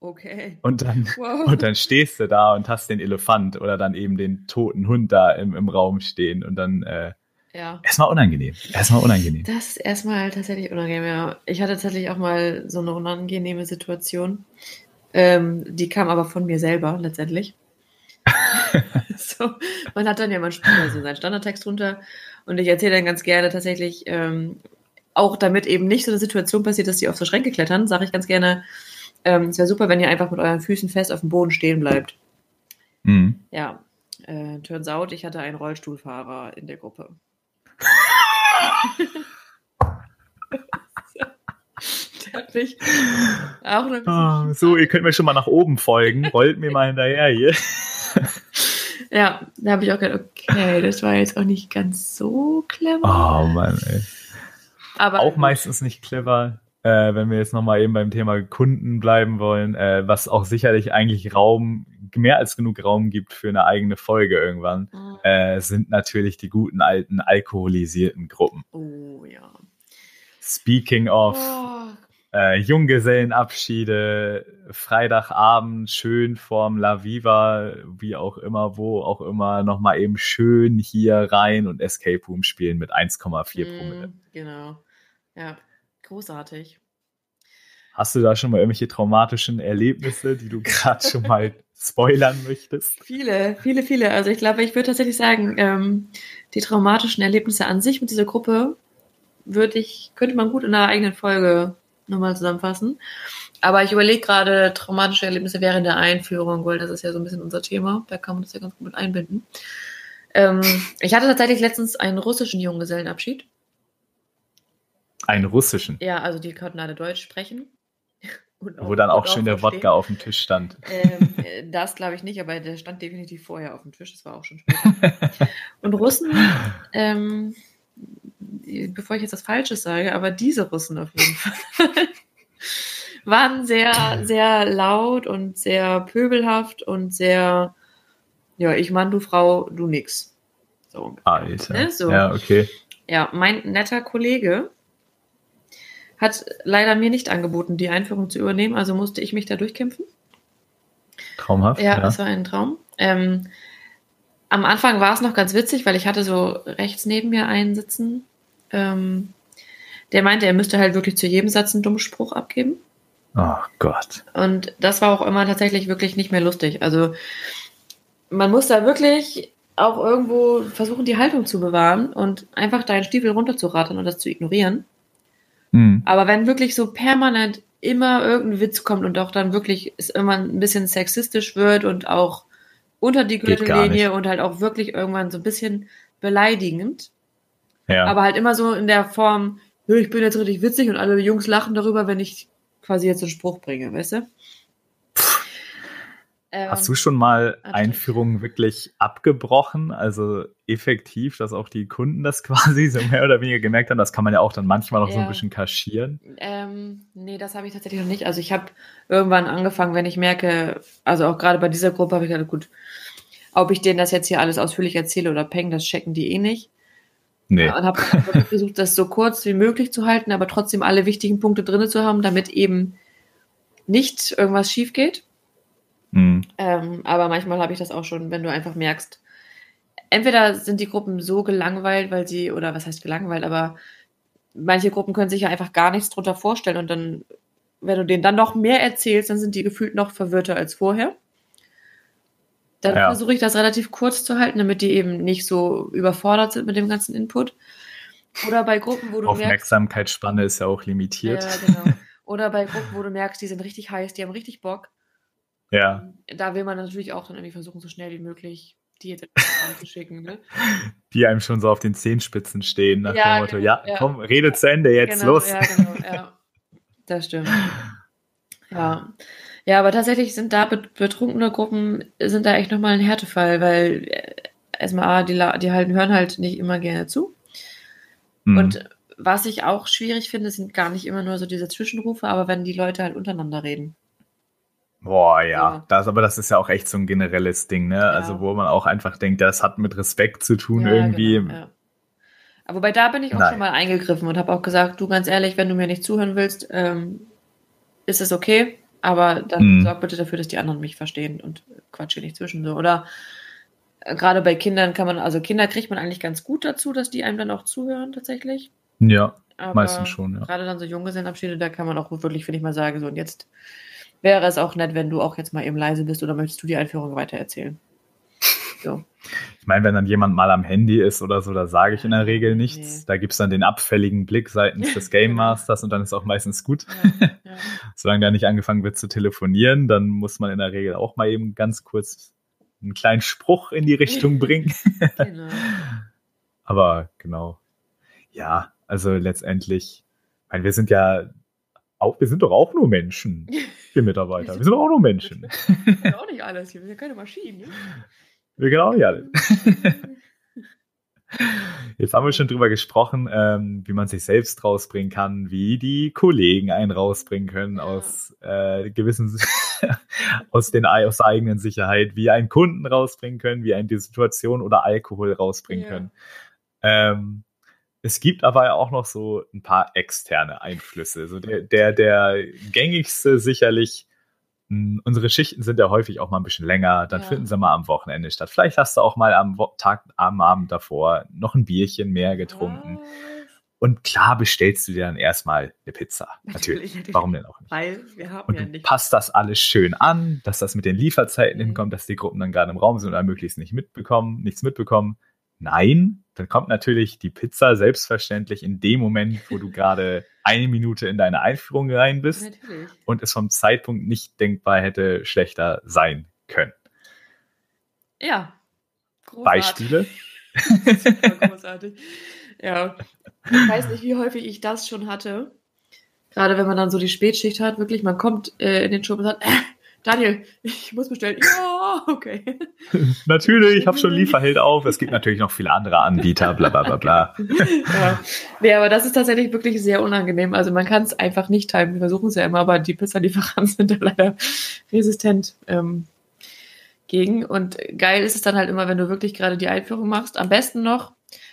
Okay. Und dann, wow. und dann stehst du da und hast den Elefant oder dann eben den toten Hund da im, im Raum stehen und dann äh, ja. erstmal unangenehm. Erstmal unangenehm. Das ist erstmal tatsächlich unangenehm, ja. Ich hatte tatsächlich auch mal so eine unangenehme Situation. Ähm, die kam aber von mir selber letztendlich. [LAUGHS] [LAUGHS] so, man hat dann ja mal so seinen Standardtext runter und ich erzähle dann ganz gerne tatsächlich ähm, auch damit eben nicht so eine Situation passiert, dass die auf so Schränke klettern, sage ich ganz gerne, ähm, es wäre super, wenn ihr einfach mit euren Füßen fest auf dem Boden stehen bleibt. Mhm. Ja, äh, turns out, ich hatte einen Rollstuhlfahrer in der Gruppe. [LAUGHS] auch noch oh, So, ihr könnt mir schon mal nach oben folgen. Rollt mir mal hinterher hier. Ja, da habe ich auch gedacht, okay, das war jetzt auch nicht ganz so clever. Oh Mann, ey. Aber auch meistens nicht clever, äh, wenn wir jetzt nochmal eben beim Thema Kunden bleiben wollen, äh, was auch sicherlich eigentlich Raum, mehr als genug Raum gibt für eine eigene Folge irgendwann, mhm. äh, sind natürlich die guten alten alkoholisierten Gruppen. Oh ja. Speaking of oh. Äh, Junggesellenabschiede, Freitagabend schön vorm La Viva, wie auch immer, wo auch immer, nochmal eben schön hier rein und Escape Room spielen mit 1,4 mm, Promille. Genau. Ja, großartig. Hast du da schon mal irgendwelche traumatischen Erlebnisse, die du gerade schon mal [LAUGHS] spoilern möchtest? Viele, viele, viele. Also ich glaube, ich würde tatsächlich sagen, ähm, die traumatischen Erlebnisse an sich mit dieser Gruppe würde ich, könnte man gut in einer eigenen Folge nochmal zusammenfassen. Aber ich überlege gerade traumatische Erlebnisse während der Einführung, weil das ist ja so ein bisschen unser Thema. Da kann man das ja ganz gut mit einbinden. Ähm, ich hatte tatsächlich letztens einen russischen Junggesellenabschied. Einen russischen? Ja, also die konnten alle Deutsch sprechen. [LAUGHS] Wo dann auch schön der Wodka auf dem Tisch stand. Ähm, äh, das glaube ich nicht, aber der stand definitiv vorher auf dem Tisch. Das war auch schon später. [LAUGHS] Und Russen, ähm, bevor ich jetzt was Falsches sage, aber diese Russen auf jeden Fall [LAUGHS] waren sehr, sehr laut und sehr pöbelhaft und sehr, ja, ich Mann, du Frau, du nix. So. Alter. Ne? So. Ja, okay. Ja, mein netter Kollege hat leider mir nicht angeboten, die Einführung zu übernehmen, also musste ich mich da durchkämpfen. Traumhaft. Ja, ja. das war ein Traum. Ähm, am Anfang war es noch ganz witzig, weil ich hatte so rechts neben mir einen sitzen. Ähm, der meinte, er müsste halt wirklich zu jedem Satz einen dummen Spruch abgeben. Oh Gott. Und das war auch immer tatsächlich wirklich nicht mehr lustig. Also man muss da wirklich auch irgendwo versuchen, die Haltung zu bewahren und einfach deinen Stiefel runterzuraten und das zu ignorieren. Mhm. Aber wenn wirklich so permanent immer irgendein Witz kommt und auch dann wirklich es immer ein bisschen sexistisch wird und auch unter die Gürtellinie und halt auch wirklich irgendwann so ein bisschen beleidigend. Ja. Aber halt immer so in der Form, ich bin jetzt richtig witzig und alle Jungs lachen darüber, wenn ich quasi jetzt einen Spruch bringe, weißt du? Ähm, Hast du schon mal Einführungen wirklich abgebrochen? Also effektiv, dass auch die Kunden das [LAUGHS] quasi so mehr oder weniger gemerkt haben? Das kann man ja auch dann manchmal noch ja. so ein bisschen kaschieren. Ähm, nee, das habe ich tatsächlich noch nicht. Also ich habe irgendwann angefangen, wenn ich merke, also auch gerade bei dieser Gruppe habe ich gedacht, gut, ob ich denen das jetzt hier alles ausführlich erzähle oder peng, das checken die eh nicht. Nee. Und habe versucht, das so kurz wie möglich zu halten, aber trotzdem alle wichtigen Punkte drin zu haben, damit eben nicht irgendwas schief geht. Mhm. Ähm, aber manchmal habe ich das auch schon, wenn du einfach merkst, entweder sind die Gruppen so gelangweilt, weil sie, oder was heißt gelangweilt, aber manche Gruppen können sich ja einfach gar nichts drunter vorstellen und dann, wenn du denen dann noch mehr erzählst, dann sind die gefühlt noch verwirrter als vorher. Dann ja. versuche ich das relativ kurz zu halten, damit die eben nicht so überfordert sind mit dem ganzen Input. Oder bei Gruppen, wo du Aufmerksamkeitsspanne ist ja auch limitiert. Ja, genau. Oder bei Gruppen, wo du merkst, die sind richtig heiß, die haben richtig Bock. Ja. Da will man natürlich auch dann irgendwie versuchen, so schnell wie möglich die jetzt zu schicken, ne? [LAUGHS] Die einem schon so auf den Zehenspitzen stehen, nach ja, dem Motto, genau, ja, ja, komm, rede zu Ende, jetzt genau, los. Ja, genau, ja. Das stimmt. [LAUGHS] Ja. Ja, aber tatsächlich sind da betrunkene Gruppen, sind da echt nochmal ein Härtefall, weil äh, erstmal, die, die halten, hören halt nicht immer gerne zu. Mhm. Und was ich auch schwierig finde, sind gar nicht immer nur so diese Zwischenrufe, aber wenn die Leute halt untereinander reden. Boah, ja. ja. Das, aber das ist ja auch echt so ein generelles Ding, ne? Ja. Also, wo man auch einfach denkt, das hat mit Respekt zu tun ja, irgendwie. Genau. Aber bei da bin ich auch Nein. schon mal eingegriffen und habe auch gesagt, du ganz ehrlich, wenn du mir nicht zuhören willst, ähm, ist es okay. Aber dann mhm. sorg bitte dafür, dass die anderen mich verstehen und quatsch hier nicht zwischen so. Oder äh, gerade bei Kindern kann man, also Kinder kriegt man eigentlich ganz gut dazu, dass die einem dann auch zuhören tatsächlich. Ja, Aber meistens schon, ja. Gerade dann so Junggesellenabschiede, da kann man auch wirklich, finde ich mal sagen, so und jetzt wäre es auch nett, wenn du auch jetzt mal eben leise bist oder möchtest du die Einführung weiter So. Ich meine, wenn dann jemand mal am Handy ist oder so, da sage ich in der Regel nichts. Nee. Da gibt es dann den abfälligen Blick seitens des [LAUGHS] Game Masters und dann ist auch meistens gut. Ja, ja. [LAUGHS] Solange da nicht angefangen wird zu telefonieren, dann muss man in der Regel auch mal eben ganz kurz einen kleinen Spruch in die Richtung [LAUGHS] bringen. genau. Aber genau. Ja, also letztendlich, ich meine, wir sind ja auch, wir sind doch auch nur Menschen, wir Mitarbeiter. Wir sind doch auch nur Menschen. Wir können auch nicht alles hier, wir sind ja keine Maschinen. Ne? Wir können auch nicht alles. Jetzt haben wir schon drüber gesprochen, ähm, wie man sich selbst rausbringen kann, wie die Kollegen einen rausbringen können ja. aus äh, gewissen, [LAUGHS] aus den aus der eigenen Sicherheit, wie einen Kunden rausbringen können, wie einen die Situation oder Alkohol rausbringen ja. können. Ähm, es gibt aber auch noch so ein paar externe Einflüsse. So der, der, der gängigste sicherlich unsere Schichten sind ja häufig auch mal ein bisschen länger, dann ja. finden sie mal am Wochenende statt. Vielleicht hast du auch mal am Tag, am Abend davor noch ein Bierchen mehr getrunken. Was? Und klar bestellst du dir dann erstmal eine Pizza. Natürlich. natürlich. Warum denn auch nicht? Weil wir haben Und ja nicht. Passt das alles schön an, dass das mit den Lieferzeiten mhm. hinkommt, dass die Gruppen dann gerade im Raum sind oder möglichst nicht mitbekommen, nichts mitbekommen. Nein, dann kommt natürlich die Pizza selbstverständlich in dem Moment, wo du gerade eine Minute in deine Einführung rein bist natürlich. und es vom Zeitpunkt nicht denkbar hätte schlechter sein können. Ja. Großartig. Beispiele? [LAUGHS] Super großartig. Ja. Ich weiß nicht, wie häufig ich das schon hatte. Gerade wenn man dann so die Spätschicht hat, wirklich, man kommt äh, in den Shop und sagt, äh, Daniel, ich muss bestellen. Ja, [LAUGHS] okay. [LAUGHS] natürlich, ich habe schon Lieferheld auf. Es gibt natürlich noch viele andere Anbieter, bla bla bla bla. [LAUGHS] ja. Nee, aber das ist tatsächlich wirklich sehr unangenehm. Also man kann es einfach nicht teilen. Wir versuchen es ja immer, aber die Pizzalieferanten sind da leider resistent ähm, gegen. Und geil ist es dann halt immer, wenn du wirklich gerade die Einführung machst. Am besten noch,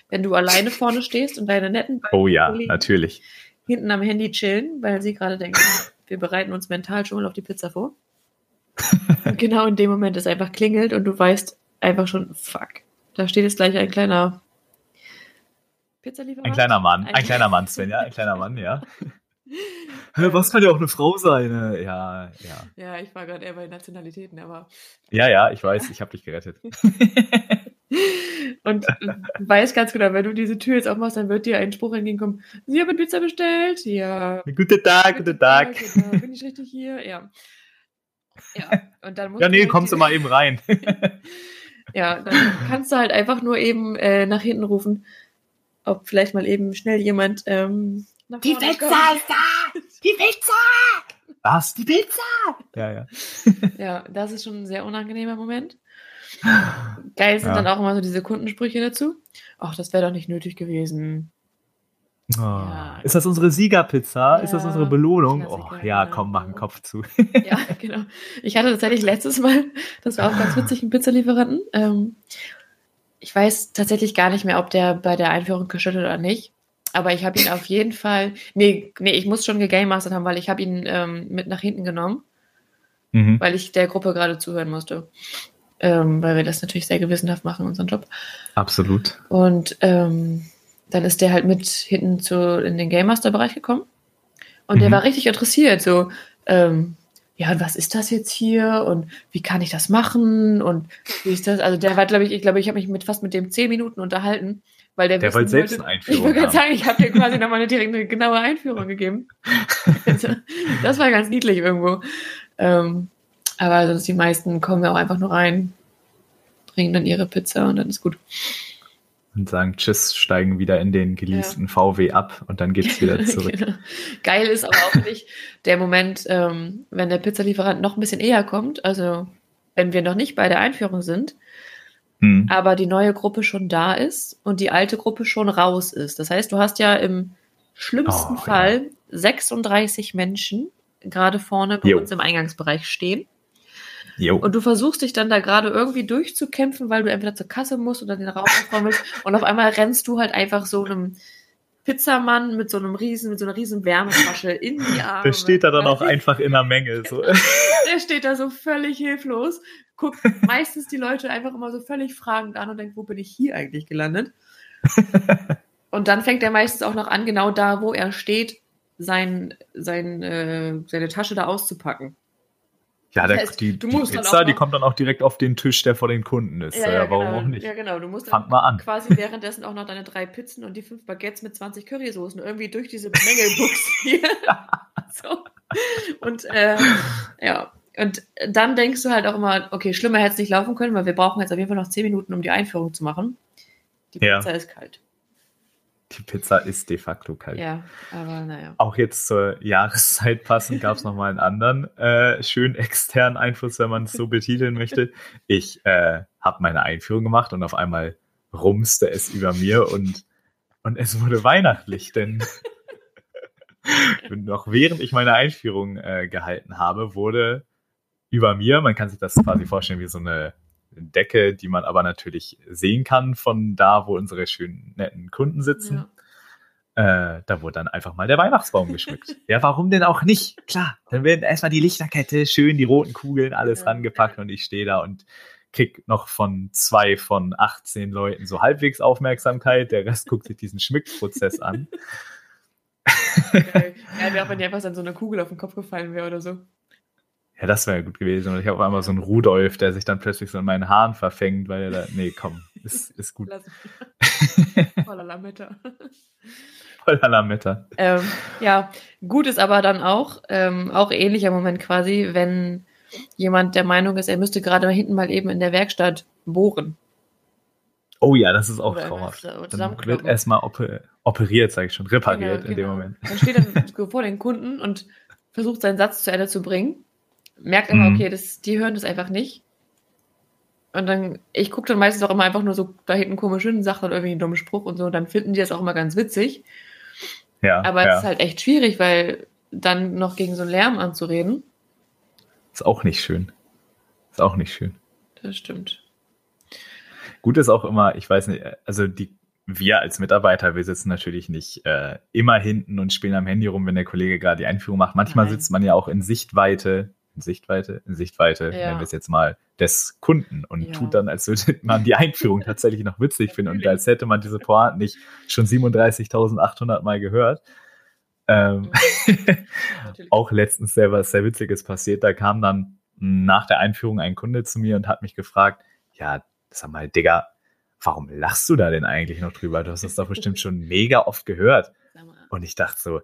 wenn du alleine vorne stehst und deine netten Oh ja, natürlich. Hinten am Handy chillen, weil sie gerade denken, wir bereiten uns mental schon mal auf die Pizza vor. Und [LAUGHS] genau in dem Moment es einfach klingelt und du weißt einfach schon, fuck, da steht jetzt gleich ein kleiner Pizzalieferant. Ein kleiner Mann, ein, ein kleiner Mann, Sven, ja, ein kleiner Mann, ja. Was kann ja auch eine Frau sein? Ne? Ja, ja. Ja, ich war gerade eher bei Nationalitäten, aber. Ja, ja, ich weiß, ich habe dich gerettet. [LAUGHS] und weiß ganz genau, wenn du diese Tür jetzt aufmachst, dann wird dir ein Spruch entgegenkommen. Sie haben Pizza bestellt? Ja. Guten Tag, guten Tag. Tag. Genau. Bin ich richtig hier? Ja. Ja, [LAUGHS] und dann musst Ja, nee, halt kommst du mal [LAUGHS] eben rein. ja, dann kannst du halt einfach nur eben äh, nach hinten rufen, ob vielleicht mal eben schnell jemand ähm, Die Pizza kommt. ist da! Die Pizza! Was? Die Pizza! Ja, ja. [LAUGHS] ja, das ist schon ein sehr unangenehmer Moment. Geil sind ja. dann auch immer so diese Kundensprüche dazu. Ach, das wäre doch nicht nötig gewesen. Oh. Ja. Ist das unsere Siegerpizza? Ja, ist das unsere Belohnung? Oh, ja, komm, mach einen Kopf zu. ja, genau. Ich hatte tatsächlich letztes Mal, das war auch ganz witzig, einen Pizzalieferanten. Ähm, ich weiß tatsächlich gar nicht mehr, ob der bei der Einführung geschüttelt oder nicht. Aber ich habe ihn auf jeden Fall. Nee, nee, ich muss schon gegamemastert haben, weil ich habe ihn ähm, mit nach hinten genommen. Mhm. Weil ich der Gruppe gerade zuhören musste. Ähm, weil wir das natürlich sehr gewissenhaft machen, unseren Job. Absolut. Und ähm, dann ist der halt mit hinten zu, in den Game Master Bereich gekommen. Und mhm. der war richtig interessiert, so, ähm, ja, was ist das jetzt hier und wie kann ich das machen und wie ist das? Also der war, glaube ich, ich glaube, ich habe mich mit fast mit dem zehn Minuten unterhalten, weil der, der wollte selbst eine Einführung. Ich wollte gerade sagen, ich habe dir quasi nochmal eine, direkt eine genaue Einführung [LAUGHS] gegeben. also, das war ganz niedlich irgendwo. Ähm, aber sonst die meisten kommen ja auch einfach nur rein, bringen dann ihre Pizza und dann ist gut und sagen Tschüss, steigen wieder in den geleasten ja. VW ab und dann geht's wieder [LAUGHS] zurück. genau. Geil ist aber auch nicht der Moment, ähm, wenn der Pizzalieferant noch ein bisschen eher kommt, also wenn wir noch nicht bei der Einführung sind, hm. aber die neue Gruppe schon da ist und die alte Gruppe schon raus ist. Das heißt, du hast ja im schlimmsten oh, Fall ja. 36 Menschen gerade vorne bei jo. uns im Eingangsbereich stehen. Jo. Und du versuchst dich dann da gerade irgendwie durchzukämpfen, weil du entweder zur Kasse musst oder den Raum aufbauen willst. Und auf einmal rennst du halt einfach so einem Pizzamann mit so einem riesen, mit so einer riesen Wärmeflasche in die [LAUGHS] Arme. Der steht da dann auch einfach in der Menge. So. Der steht da so völlig hilflos, guckt [LAUGHS] meistens die Leute einfach immer so völlig fragend an und denkt, wo bin ich hier eigentlich gelandet? [LAUGHS] Und dann fängt er meistens auch noch an, genau da, wo er steht, sein, sein, äh, seine Tasche da auszupacken. Ja, der, heißt, die, die Pizza, die kommt dann auch direkt auf den Tisch, der vor den Kunden ist. Ja, ja, warum genau. auch nicht? Ja, genau. Du musst Fang mal an. quasi währenddessen auch noch deine drei Pizzen und die fünf Baguettes mit 20 Currysoßen irgendwie durch diese Menge buxieren. [LAUGHS] [LAUGHS] so. Und äh, ja, und dann denkst du halt auch immer, okay, schlimmer hätte es nicht laufen können, weil wir brauchen jetzt auf jeden Fall noch 10 Minuten, um die Einführung zu machen. Die Pizza ist kalt. Die Pizza ist de facto kalt. Ja, aber naja. Auch jetzt zur Jahreszeit passend gab es nochmal einen anderen äh, schön externen Einfluss, wenn man es so betiteln möchte. Ich äh, habe meine Einführung gemacht und auf einmal rumste es über mir und, und es wurde weihnachtlich, denn [LAUGHS] noch während ich meine Einführung äh, gehalten habe, wurde über mir, man kann sich das quasi vorstellen wie so eine Decke, die man aber natürlich sehen kann von da, wo unsere schönen, netten Kunden sitzen. Ja. Äh, da wurde dann einfach mal der Weihnachtsbaum geschmückt. [LAUGHS] ja, warum denn auch nicht? Klar, dann werden erstmal die Lichterkette, schön die roten Kugeln, alles ja. rangepackt und ich stehe da und krieg noch von zwei von 18 Leuten so halbwegs Aufmerksamkeit. Der Rest guckt sich diesen Schmückprozess an. [LAUGHS] Geil. Ja, [LAUGHS] wäre auch, wenn dir einfach so eine Kugel auf den Kopf gefallen wäre oder so. Ja, das wäre gut gewesen. Und ich habe einmal so einen Rudolf, der sich dann plötzlich so in meinen Haaren verfängt, weil er da. Nee, komm, ist, ist gut. Voller Lametta. Voller Lametta. Ähm, ja, gut ist aber dann auch, ähm, auch ähnlicher Moment quasi, wenn jemand der Meinung ist, er müsste gerade hinten mal eben in der Werkstatt bohren. Oh ja, das ist auch Oder traumhaft. Dann wird erstmal operiert, sage ich schon, repariert genau, in genau. dem Moment. Dann steht dann [LAUGHS] vor den Kunden und versucht seinen Satz zu Ende zu bringen merkt immer, mhm. okay, das, die hören das einfach nicht. Und dann, ich gucke dann meistens auch immer einfach nur so da hinten komisch hin, sage dann irgendwie einen dummen Spruch und so, und dann finden die das auch immer ganz witzig. Ja. Aber ja. es ist halt echt schwierig, weil dann noch gegen so einen Lärm anzureden. Ist auch nicht schön. Ist auch nicht schön. Das stimmt. Gut ist auch immer, ich weiß nicht, also die, wir als Mitarbeiter, wir sitzen natürlich nicht äh, immer hinten und spielen am Handy rum, wenn der Kollege gerade die Einführung macht. Manchmal Nein. sitzt man ja auch in Sichtweite Sichtweite, Sichtweite, ja. nennen wir es jetzt mal, des Kunden und ja. tut dann, als würde man die Einführung tatsächlich noch witzig finden und als hätte man diese Pointe nicht schon 37.800 Mal gehört. Ähm, [LAUGHS] auch letztens was sehr Witziges passiert. Da kam dann nach der Einführung ein Kunde zu mir und hat mich gefragt, ja, sag mal, Digga, warum lachst du da denn eigentlich noch drüber? Du hast das doch bestimmt schon mega oft gehört. Und ich dachte so,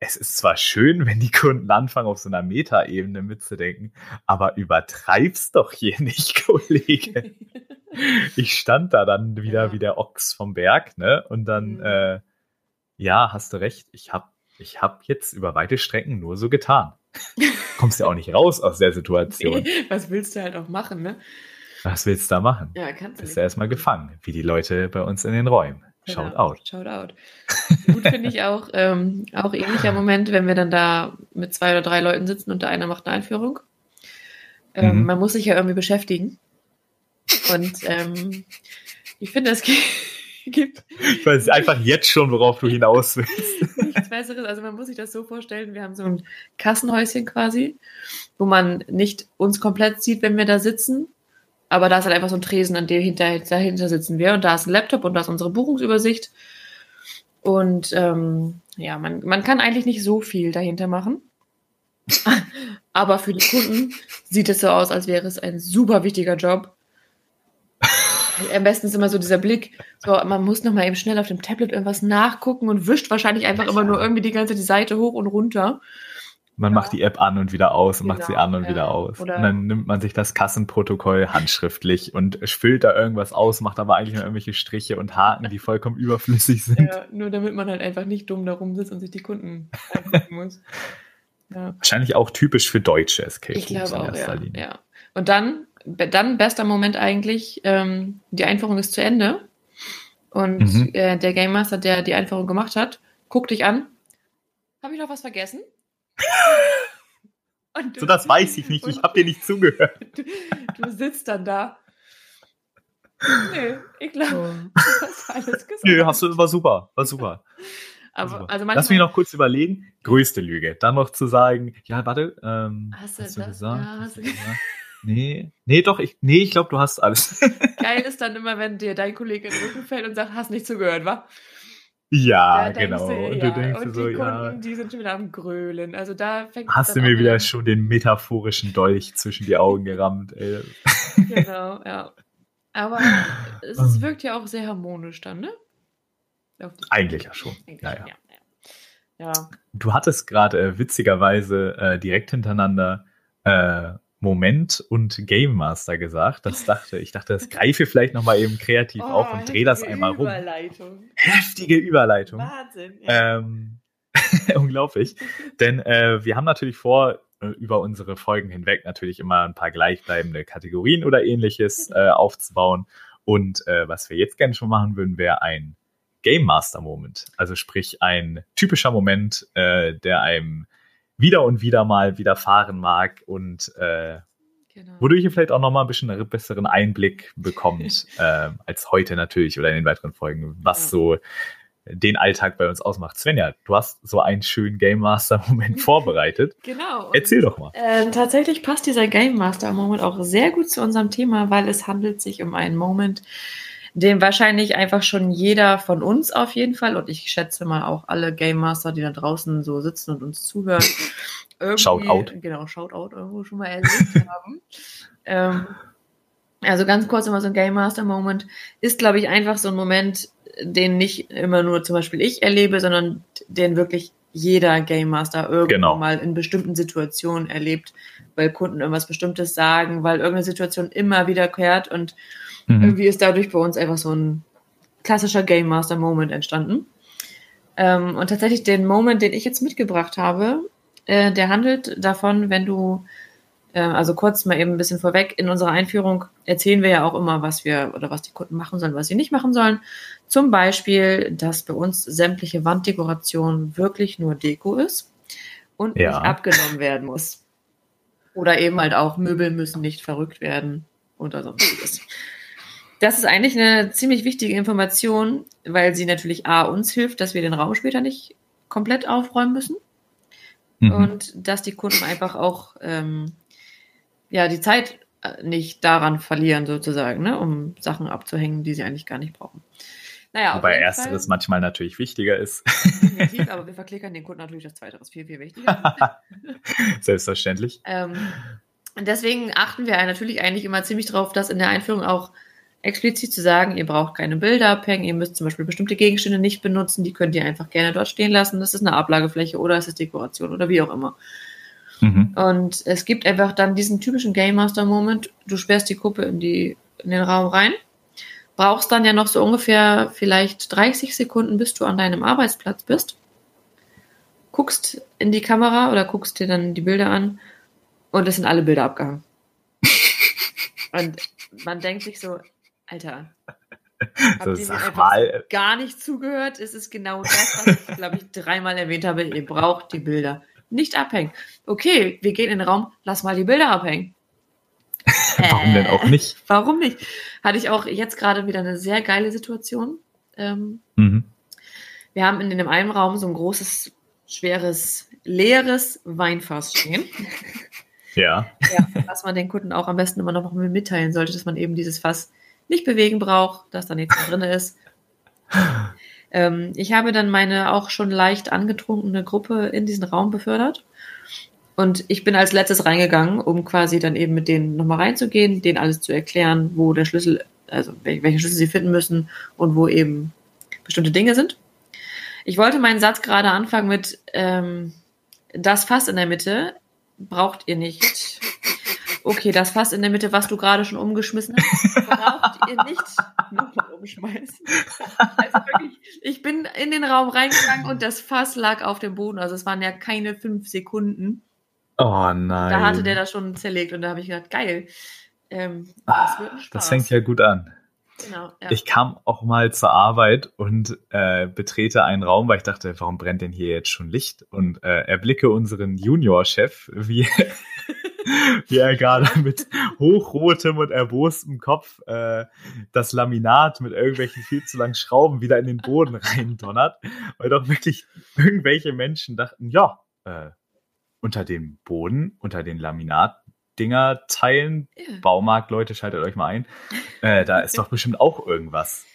es ist zwar schön, [LAUGHS] wenn die Kunden anfangen, auf so einer Metaebene mitzudenken, aber übertreib's doch hier [LAUGHS] nicht, Kollege. [LAUGHS] ich stand da dann wieder ja. wie der Ochs vom Berg, ne? Und dann, mhm. äh, ja, hast du recht, ich hab, ich hab jetzt über weite Strecken nur so getan. Kommst ja auch nicht raus aus der Situation. Nee, was willst du halt auch machen, ne? Was willst du da machen? Ja, kannst du. Bist du erstmal gefangen, wie die Leute bei uns in den Räumen. Shout genau. out. Shout out. Gut finde ich auch, ähm, auch ähnlicher Moment, wenn wir dann da mit zwei oder drei Leuten sitzen und der eine macht eine Einführung. Ähm, mhm. Man muss sich ja irgendwie beschäftigen. Und ähm, ich finde, es gibt. Ich weiß einfach jetzt schon, worauf du hinaus willst. Nichts Besseres. Also man muss sich das so vorstellen, wir haben so ein Kassenhäuschen quasi, wo man nicht uns komplett sieht, wenn wir da sitzen, aber da ist halt einfach so ein Tresen, an dem hinter, dahinter sitzen wir. Und da ist ein Laptop und da ist unsere Buchungsübersicht. Und ähm, ja, man, man kann eigentlich nicht so viel dahinter machen. [LAUGHS] Aber für die Kunden sieht es so aus, als wäre es ein super wichtiger Job. Am besten ist immer so dieser Blick, so man muss noch mal eben schnell auf dem Tablet irgendwas nachgucken und wischt wahrscheinlich einfach immer nur irgendwie die ganze die Seite hoch und runter. Man ja. macht die App an und wieder aus und genau, macht sie genau, an und ja. wieder aus. Oder und dann nimmt man sich das Kassenprotokoll handschriftlich und füllt da irgendwas aus, macht aber eigentlich nur irgendwelche Striche und Haken, die vollkommen [LAUGHS] überflüssig sind. Ja, nur damit man halt einfach nicht dumm da rumsitzt und sich die Kunden angucken muss. Ja. Wahrscheinlich auch typisch für deutsche Escape Ich glaube auch, ja, ja. Und dann, dann bester Moment eigentlich, ähm, die Einführung ist zu Ende und mhm. äh, der Game Master, der die Einführung gemacht hat, guckt dich an. Habe ich noch was vergessen? So, das weiß ich nicht. Ich habe dir nicht zugehört. [LAUGHS] Du, du, sitzt dann da. Nee, ich glaube, du hast alles gesagt. Nö, hast du, war super. War super. Aber, super. Also Lass mich noch kurz überlegen. Größte Lüge. Dann noch zu sagen, ja, warte, ähm, hast, hast du, das? gesagt? Ja, hast du gesagt? Nee, nee, doch, ich, nee, ich glaube, du hast alles. [LAUGHS] Geil ist dann immer, wenn dir dein Kollege in den Rücken fällt und sagt, hast nicht zugehört, wa? Ja, genau. Du, und du denkst und so, die Kunden, ja. die sind schon wieder am Grölen. Also da fängt Hast du mir an, wieder schon den metaphorischen Dolch zwischen die Augen [LAUGHS] gerammt, ey. Genau, ja. Aber es, es, wirkt ja auch sehr harmonisch dann, ne? Eigentlich ja schon. Eigentlich, ja, ja. ja, ja. Du hattest gerade äh, witzigerweise äh, direkt hintereinander äh, Moment und Game Master gesagt. Das dachte ich dachte, das greife vielleicht noch mal eben kreativ oh, auf und drehe das einmal rum. Überleitung. Heftige Überleitung. Wahnsinn. Ja. Ähm, [LAUGHS] unglaublich. Denn äh, wir haben natürlich vor, äh, über unsere Folgen hinweg natürlich immer ein paar gleichbleibende Kategorien oder ähnliches äh, aufzubauen. Und äh, was wir jetzt gerne schon machen würden, wäre ein Game Master Moment. Also sprich ein typischer Moment, äh, der einem wieder und wieder mal widerfahren mag und äh, genau. wodurch ihr vielleicht auch nochmal ein bisschen einen besseren Einblick bekommt, [LAUGHS] äh, als heute natürlich oder in den weiteren Folgen, was ja. so den Alltag bei uns ausmacht. Svenja, du hast so einen schönen Game Master Moment [LAUGHS] vorbereitet. Genau. Erzähl doch mal. Äh, tatsächlich passt dieser Game Master Moment auch sehr gut zu unserem Thema, weil es handelt sich um einen Moment, den wahrscheinlich einfach schon jeder von uns auf jeden Fall und ich schätze mal auch alle Game Master, die da draußen so sitzen und uns zuhören. [LAUGHS] Shout out. Genau, Shout out irgendwo schon mal erlebt haben. [LAUGHS] Ähm, also ganz kurz immer so ein Game Master Moment ist, glaube ich, einfach so ein Moment, den nicht immer nur zum Beispiel ich erlebe, sondern den wirklich jeder Game Master irgendwann genau. mal in bestimmten Situationen erlebt, weil Kunden irgendwas Bestimmtes sagen, weil irgendeine Situation immer wiederkehrt und mhm. irgendwie ist dadurch bei uns einfach so ein klassischer Game Master Moment entstanden. Ähm, und tatsächlich den Moment, den ich jetzt mitgebracht habe, äh, der handelt davon, wenn du äh, also kurz mal eben ein bisschen vorweg, in unserer Einführung erzählen wir ja auch immer, was wir oder was die Kunden machen sollen, was sie nicht machen sollen. Zum Beispiel, dass bei uns sämtliche Wanddekoration wirklich nur Deko ist und ja. nicht abgenommen werden muss. Oder eben halt auch Möbel müssen nicht verrückt werden oder sonstiges. Das ist eigentlich eine ziemlich wichtige Information, weil sie natürlich A uns hilft, dass wir den Raum später nicht komplett aufräumen müssen. Mhm. Und dass die Kunden einfach auch ähm, ja, die Zeit äh, nicht daran verlieren, sozusagen, ne, um Sachen abzuhängen, die sie eigentlich gar nicht brauchen. Naja, Wobei ersteres Fall. manchmal natürlich wichtiger ist. Definitiv, aber wir verklickern den Kunden natürlich das zweite, viel, viel wichtiger. [LAUGHS] Selbstverständlich. Ähm, und deswegen achten wir natürlich eigentlich immer ziemlich darauf, dass in der Einführung auch explizit zu sagen, ihr braucht keine Bilder abhängen, ihr müsst zum Beispiel bestimmte Gegenstände nicht benutzen, die könnt ihr einfach gerne dort stehen lassen. Das ist eine Ablagefläche oder es ist Dekoration oder wie auch immer. Mhm. Und es gibt einfach dann diesen typischen Game Master Moment. Du sperrst die Kuppe in, die, in den Raum rein, brauchst dann ja noch so ungefähr vielleicht 30 Sekunden, bis du an deinem Arbeitsplatz bist. Guckst in die Kamera oder guckst dir dann die Bilder an und es sind alle Bilder abgehangen. [LAUGHS] und man denkt sich so, Alter, [LAUGHS] ihr einfach mal. gar nicht zugehört? Es ist genau das, was ich, glaube ich, dreimal erwähnt habe. Ihr braucht die Bilder nicht abhängen. Okay, wir gehen in den Raum, lass mal die Bilder abhängen. [LAUGHS] warum äh, denn auch nicht? [LAUGHS] Warum nicht? Hatte ich auch jetzt gerade wieder eine sehr geile Situation. Ähm, mhm. Wir haben in dem einen Raum so ein großes, schweres, leeres Weinfass stehen. Ja. ja. Was man den Kunden auch am besten immer noch mitteilen sollte, dass man eben dieses Fass nicht bewegen braucht, dass da nichts drin ist. [LAUGHS] Ähm, ich habe dann meine auch schon leicht angetrunkene Gruppe in diesen Raum befördert. Und ich bin als letztes reingegangen, um quasi dann eben mit denen nochmal reinzugehen, denen alles zu erklären, wo der Schlüssel, also welche Schlüssel sie finden müssen und wo eben bestimmte Dinge sind. Ich wollte meinen Satz gerade anfangen mit ähm, das Fass in der Mitte braucht ihr nicht. Okay, das Fass in der Mitte, was du gerade schon umgeschmissen hast, braucht ihr nicht nochmal umschmeißen. Also wirklich, ich bin in den Raum reingegangen und das Fass lag auf dem Boden. Also es waren ja keine fünf Sekunden. Oh nein. Da hatte der das schon zerlegt und da habe ich gedacht, geil. Ähm, das, ah, das fängt ja gut an. Genau, ja. Ich kam auch mal zur Arbeit und äh, betrete einen Raum, weil ich dachte, warum brennt denn hier jetzt schon Licht? Und äh, erblicke unseren Junior-Chef, wie, [LAUGHS] wie er gerade mit hochrotem und erbostem Kopf äh, das Laminat mit irgendwelchen viel zu langen Schrauben wieder in den Boden reindonnert, weil doch wirklich irgendwelche Menschen dachten, ja, äh, unter dem Boden, unter den Laminat Dinger teilen. Baumarkt, Leute, schaltet euch mal ein. Äh, da ist doch bestimmt auch irgendwas.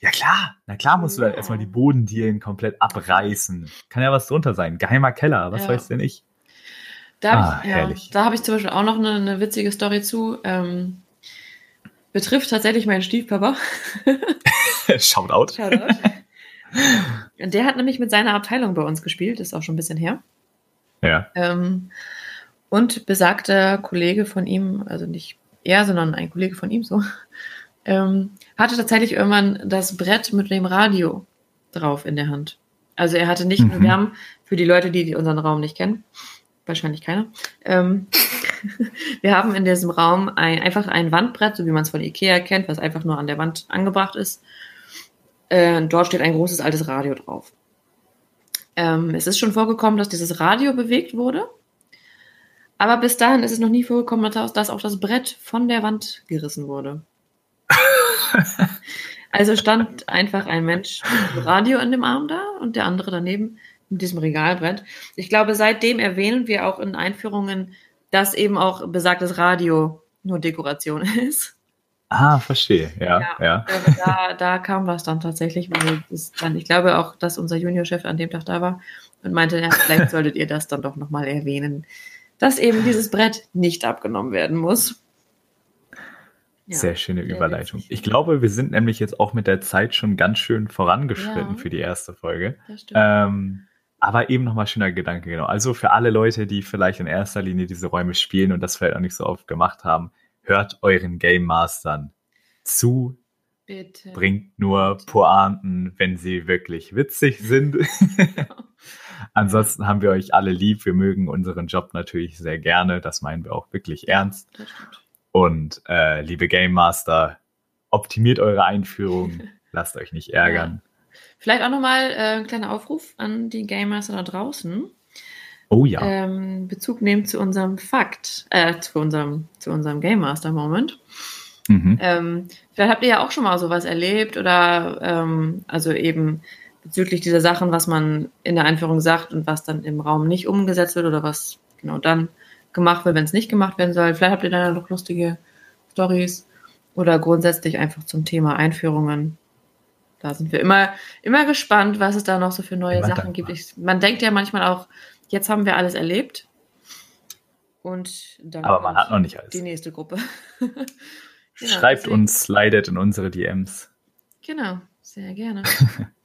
Ja klar, na klar musst du dann erstmal die Bodendielen komplett abreißen. Kann ja was drunter sein. Geheimer Keller, was ja. weiß denn ich. Da habe ah, ich, ja, da hab ich zum Beispiel auch noch eine, eine witzige Story zu. Ähm, betrifft tatsächlich meinen Stiefpapa. [LAUGHS] Shoutout. Shoutout. Der hat nämlich mit seiner Abteilung bei uns gespielt, ist auch schon ein bisschen her. Ja. Ähm, und besagter Kollege von ihm, also nicht er, sondern ein Kollege von ihm so, ähm, hatte tatsächlich irgendwann das Brett mit dem Radio drauf in der Hand. Also er hatte nicht, mhm. wir haben für die Leute, die unseren Raum nicht kennen, wahrscheinlich keiner, ähm, [LAUGHS] wir haben in diesem Raum ein, einfach ein Wandbrett, so wie man es von Ikea kennt, was einfach nur an der Wand angebracht ist. Äh, dort steht ein großes altes Radio drauf. Ähm, es ist schon vorgekommen, dass dieses Radio bewegt wurde. Aber bis dahin ist es noch nie vorgekommen, dass auch das Brett von der Wand gerissen wurde. [LAUGHS] also stand einfach ein Mensch mit dem Radio in dem Arm da und der andere daneben mit diesem Regalbrett. Ich glaube, seitdem erwähnen wir auch in Einführungen, dass eben auch besagtes Radio nur Dekoration [LAUGHS] ist. Ah, verstehe, ja. ja, ja. Da, da kam was dann tatsächlich, weil dann, ich glaube auch, dass unser Juniorchef an dem Tag da war und meinte, ja, vielleicht solltet ihr das dann doch nochmal erwähnen, dass eben dieses Brett nicht abgenommen werden muss. Ja, sehr schöne Überleitung. Witzig. Ich glaube, wir sind nämlich jetzt auch mit der Zeit schon ganz schön vorangeschritten ja, für die erste Folge. Das stimmt. Ähm, aber eben nochmal schöner Gedanke, genau. Also für alle Leute, die vielleicht in erster Linie diese Räume spielen und das vielleicht auch nicht so oft gemacht haben, hört euren Game Mastern zu. Bitte. Bringt nur Bitte. Pointen, wenn sie wirklich witzig [LAUGHS] sind. Ansonsten haben wir euch alle lieb. Wir mögen unseren Job natürlich sehr gerne. Das meinen wir auch wirklich ernst. Und äh, liebe Game Master, optimiert eure Einführung. [LAUGHS] Lasst euch nicht ärgern. Ja. Vielleicht auch nochmal äh, ein kleiner Aufruf an die Game Master da draußen. Oh ja. Ähm, Bezug nehmen zu unserem Fakt, äh, zu unserem, zu unserem Game Master Moment. Mhm. Ähm, vielleicht habt ihr ja auch schon mal sowas erlebt oder ähm, also eben bezüglich dieser Sachen, was man in der Einführung sagt und was dann im Raum nicht umgesetzt wird oder was genau dann gemacht wird, wenn es nicht gemacht werden soll. Vielleicht habt ihr dann noch lustige Stories oder grundsätzlich einfach zum Thema Einführungen. Da sind wir immer, immer gespannt, was es da noch so für neue immer Sachen gibt. Ich, man denkt ja manchmal auch, jetzt haben wir alles erlebt. Und dann Aber man hat noch nicht alles. Die nächste Gruppe. [LAUGHS] genau, Schreibt deswegen. uns, leidet in unsere DMs. Genau, sehr gerne.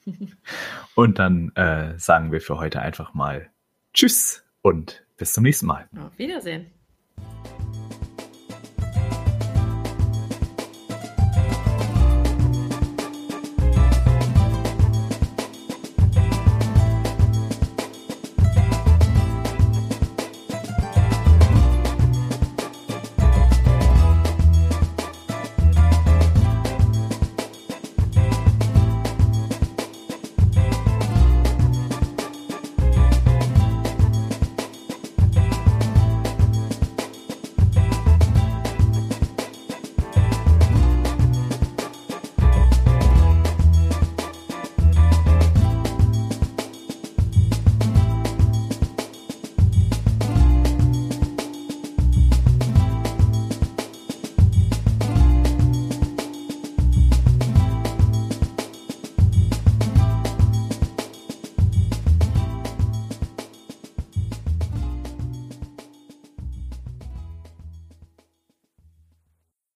[LAUGHS] und dann äh, sagen wir für heute einfach mal Tschüss und bis zum nächsten Mal. Auf Wiedersehen.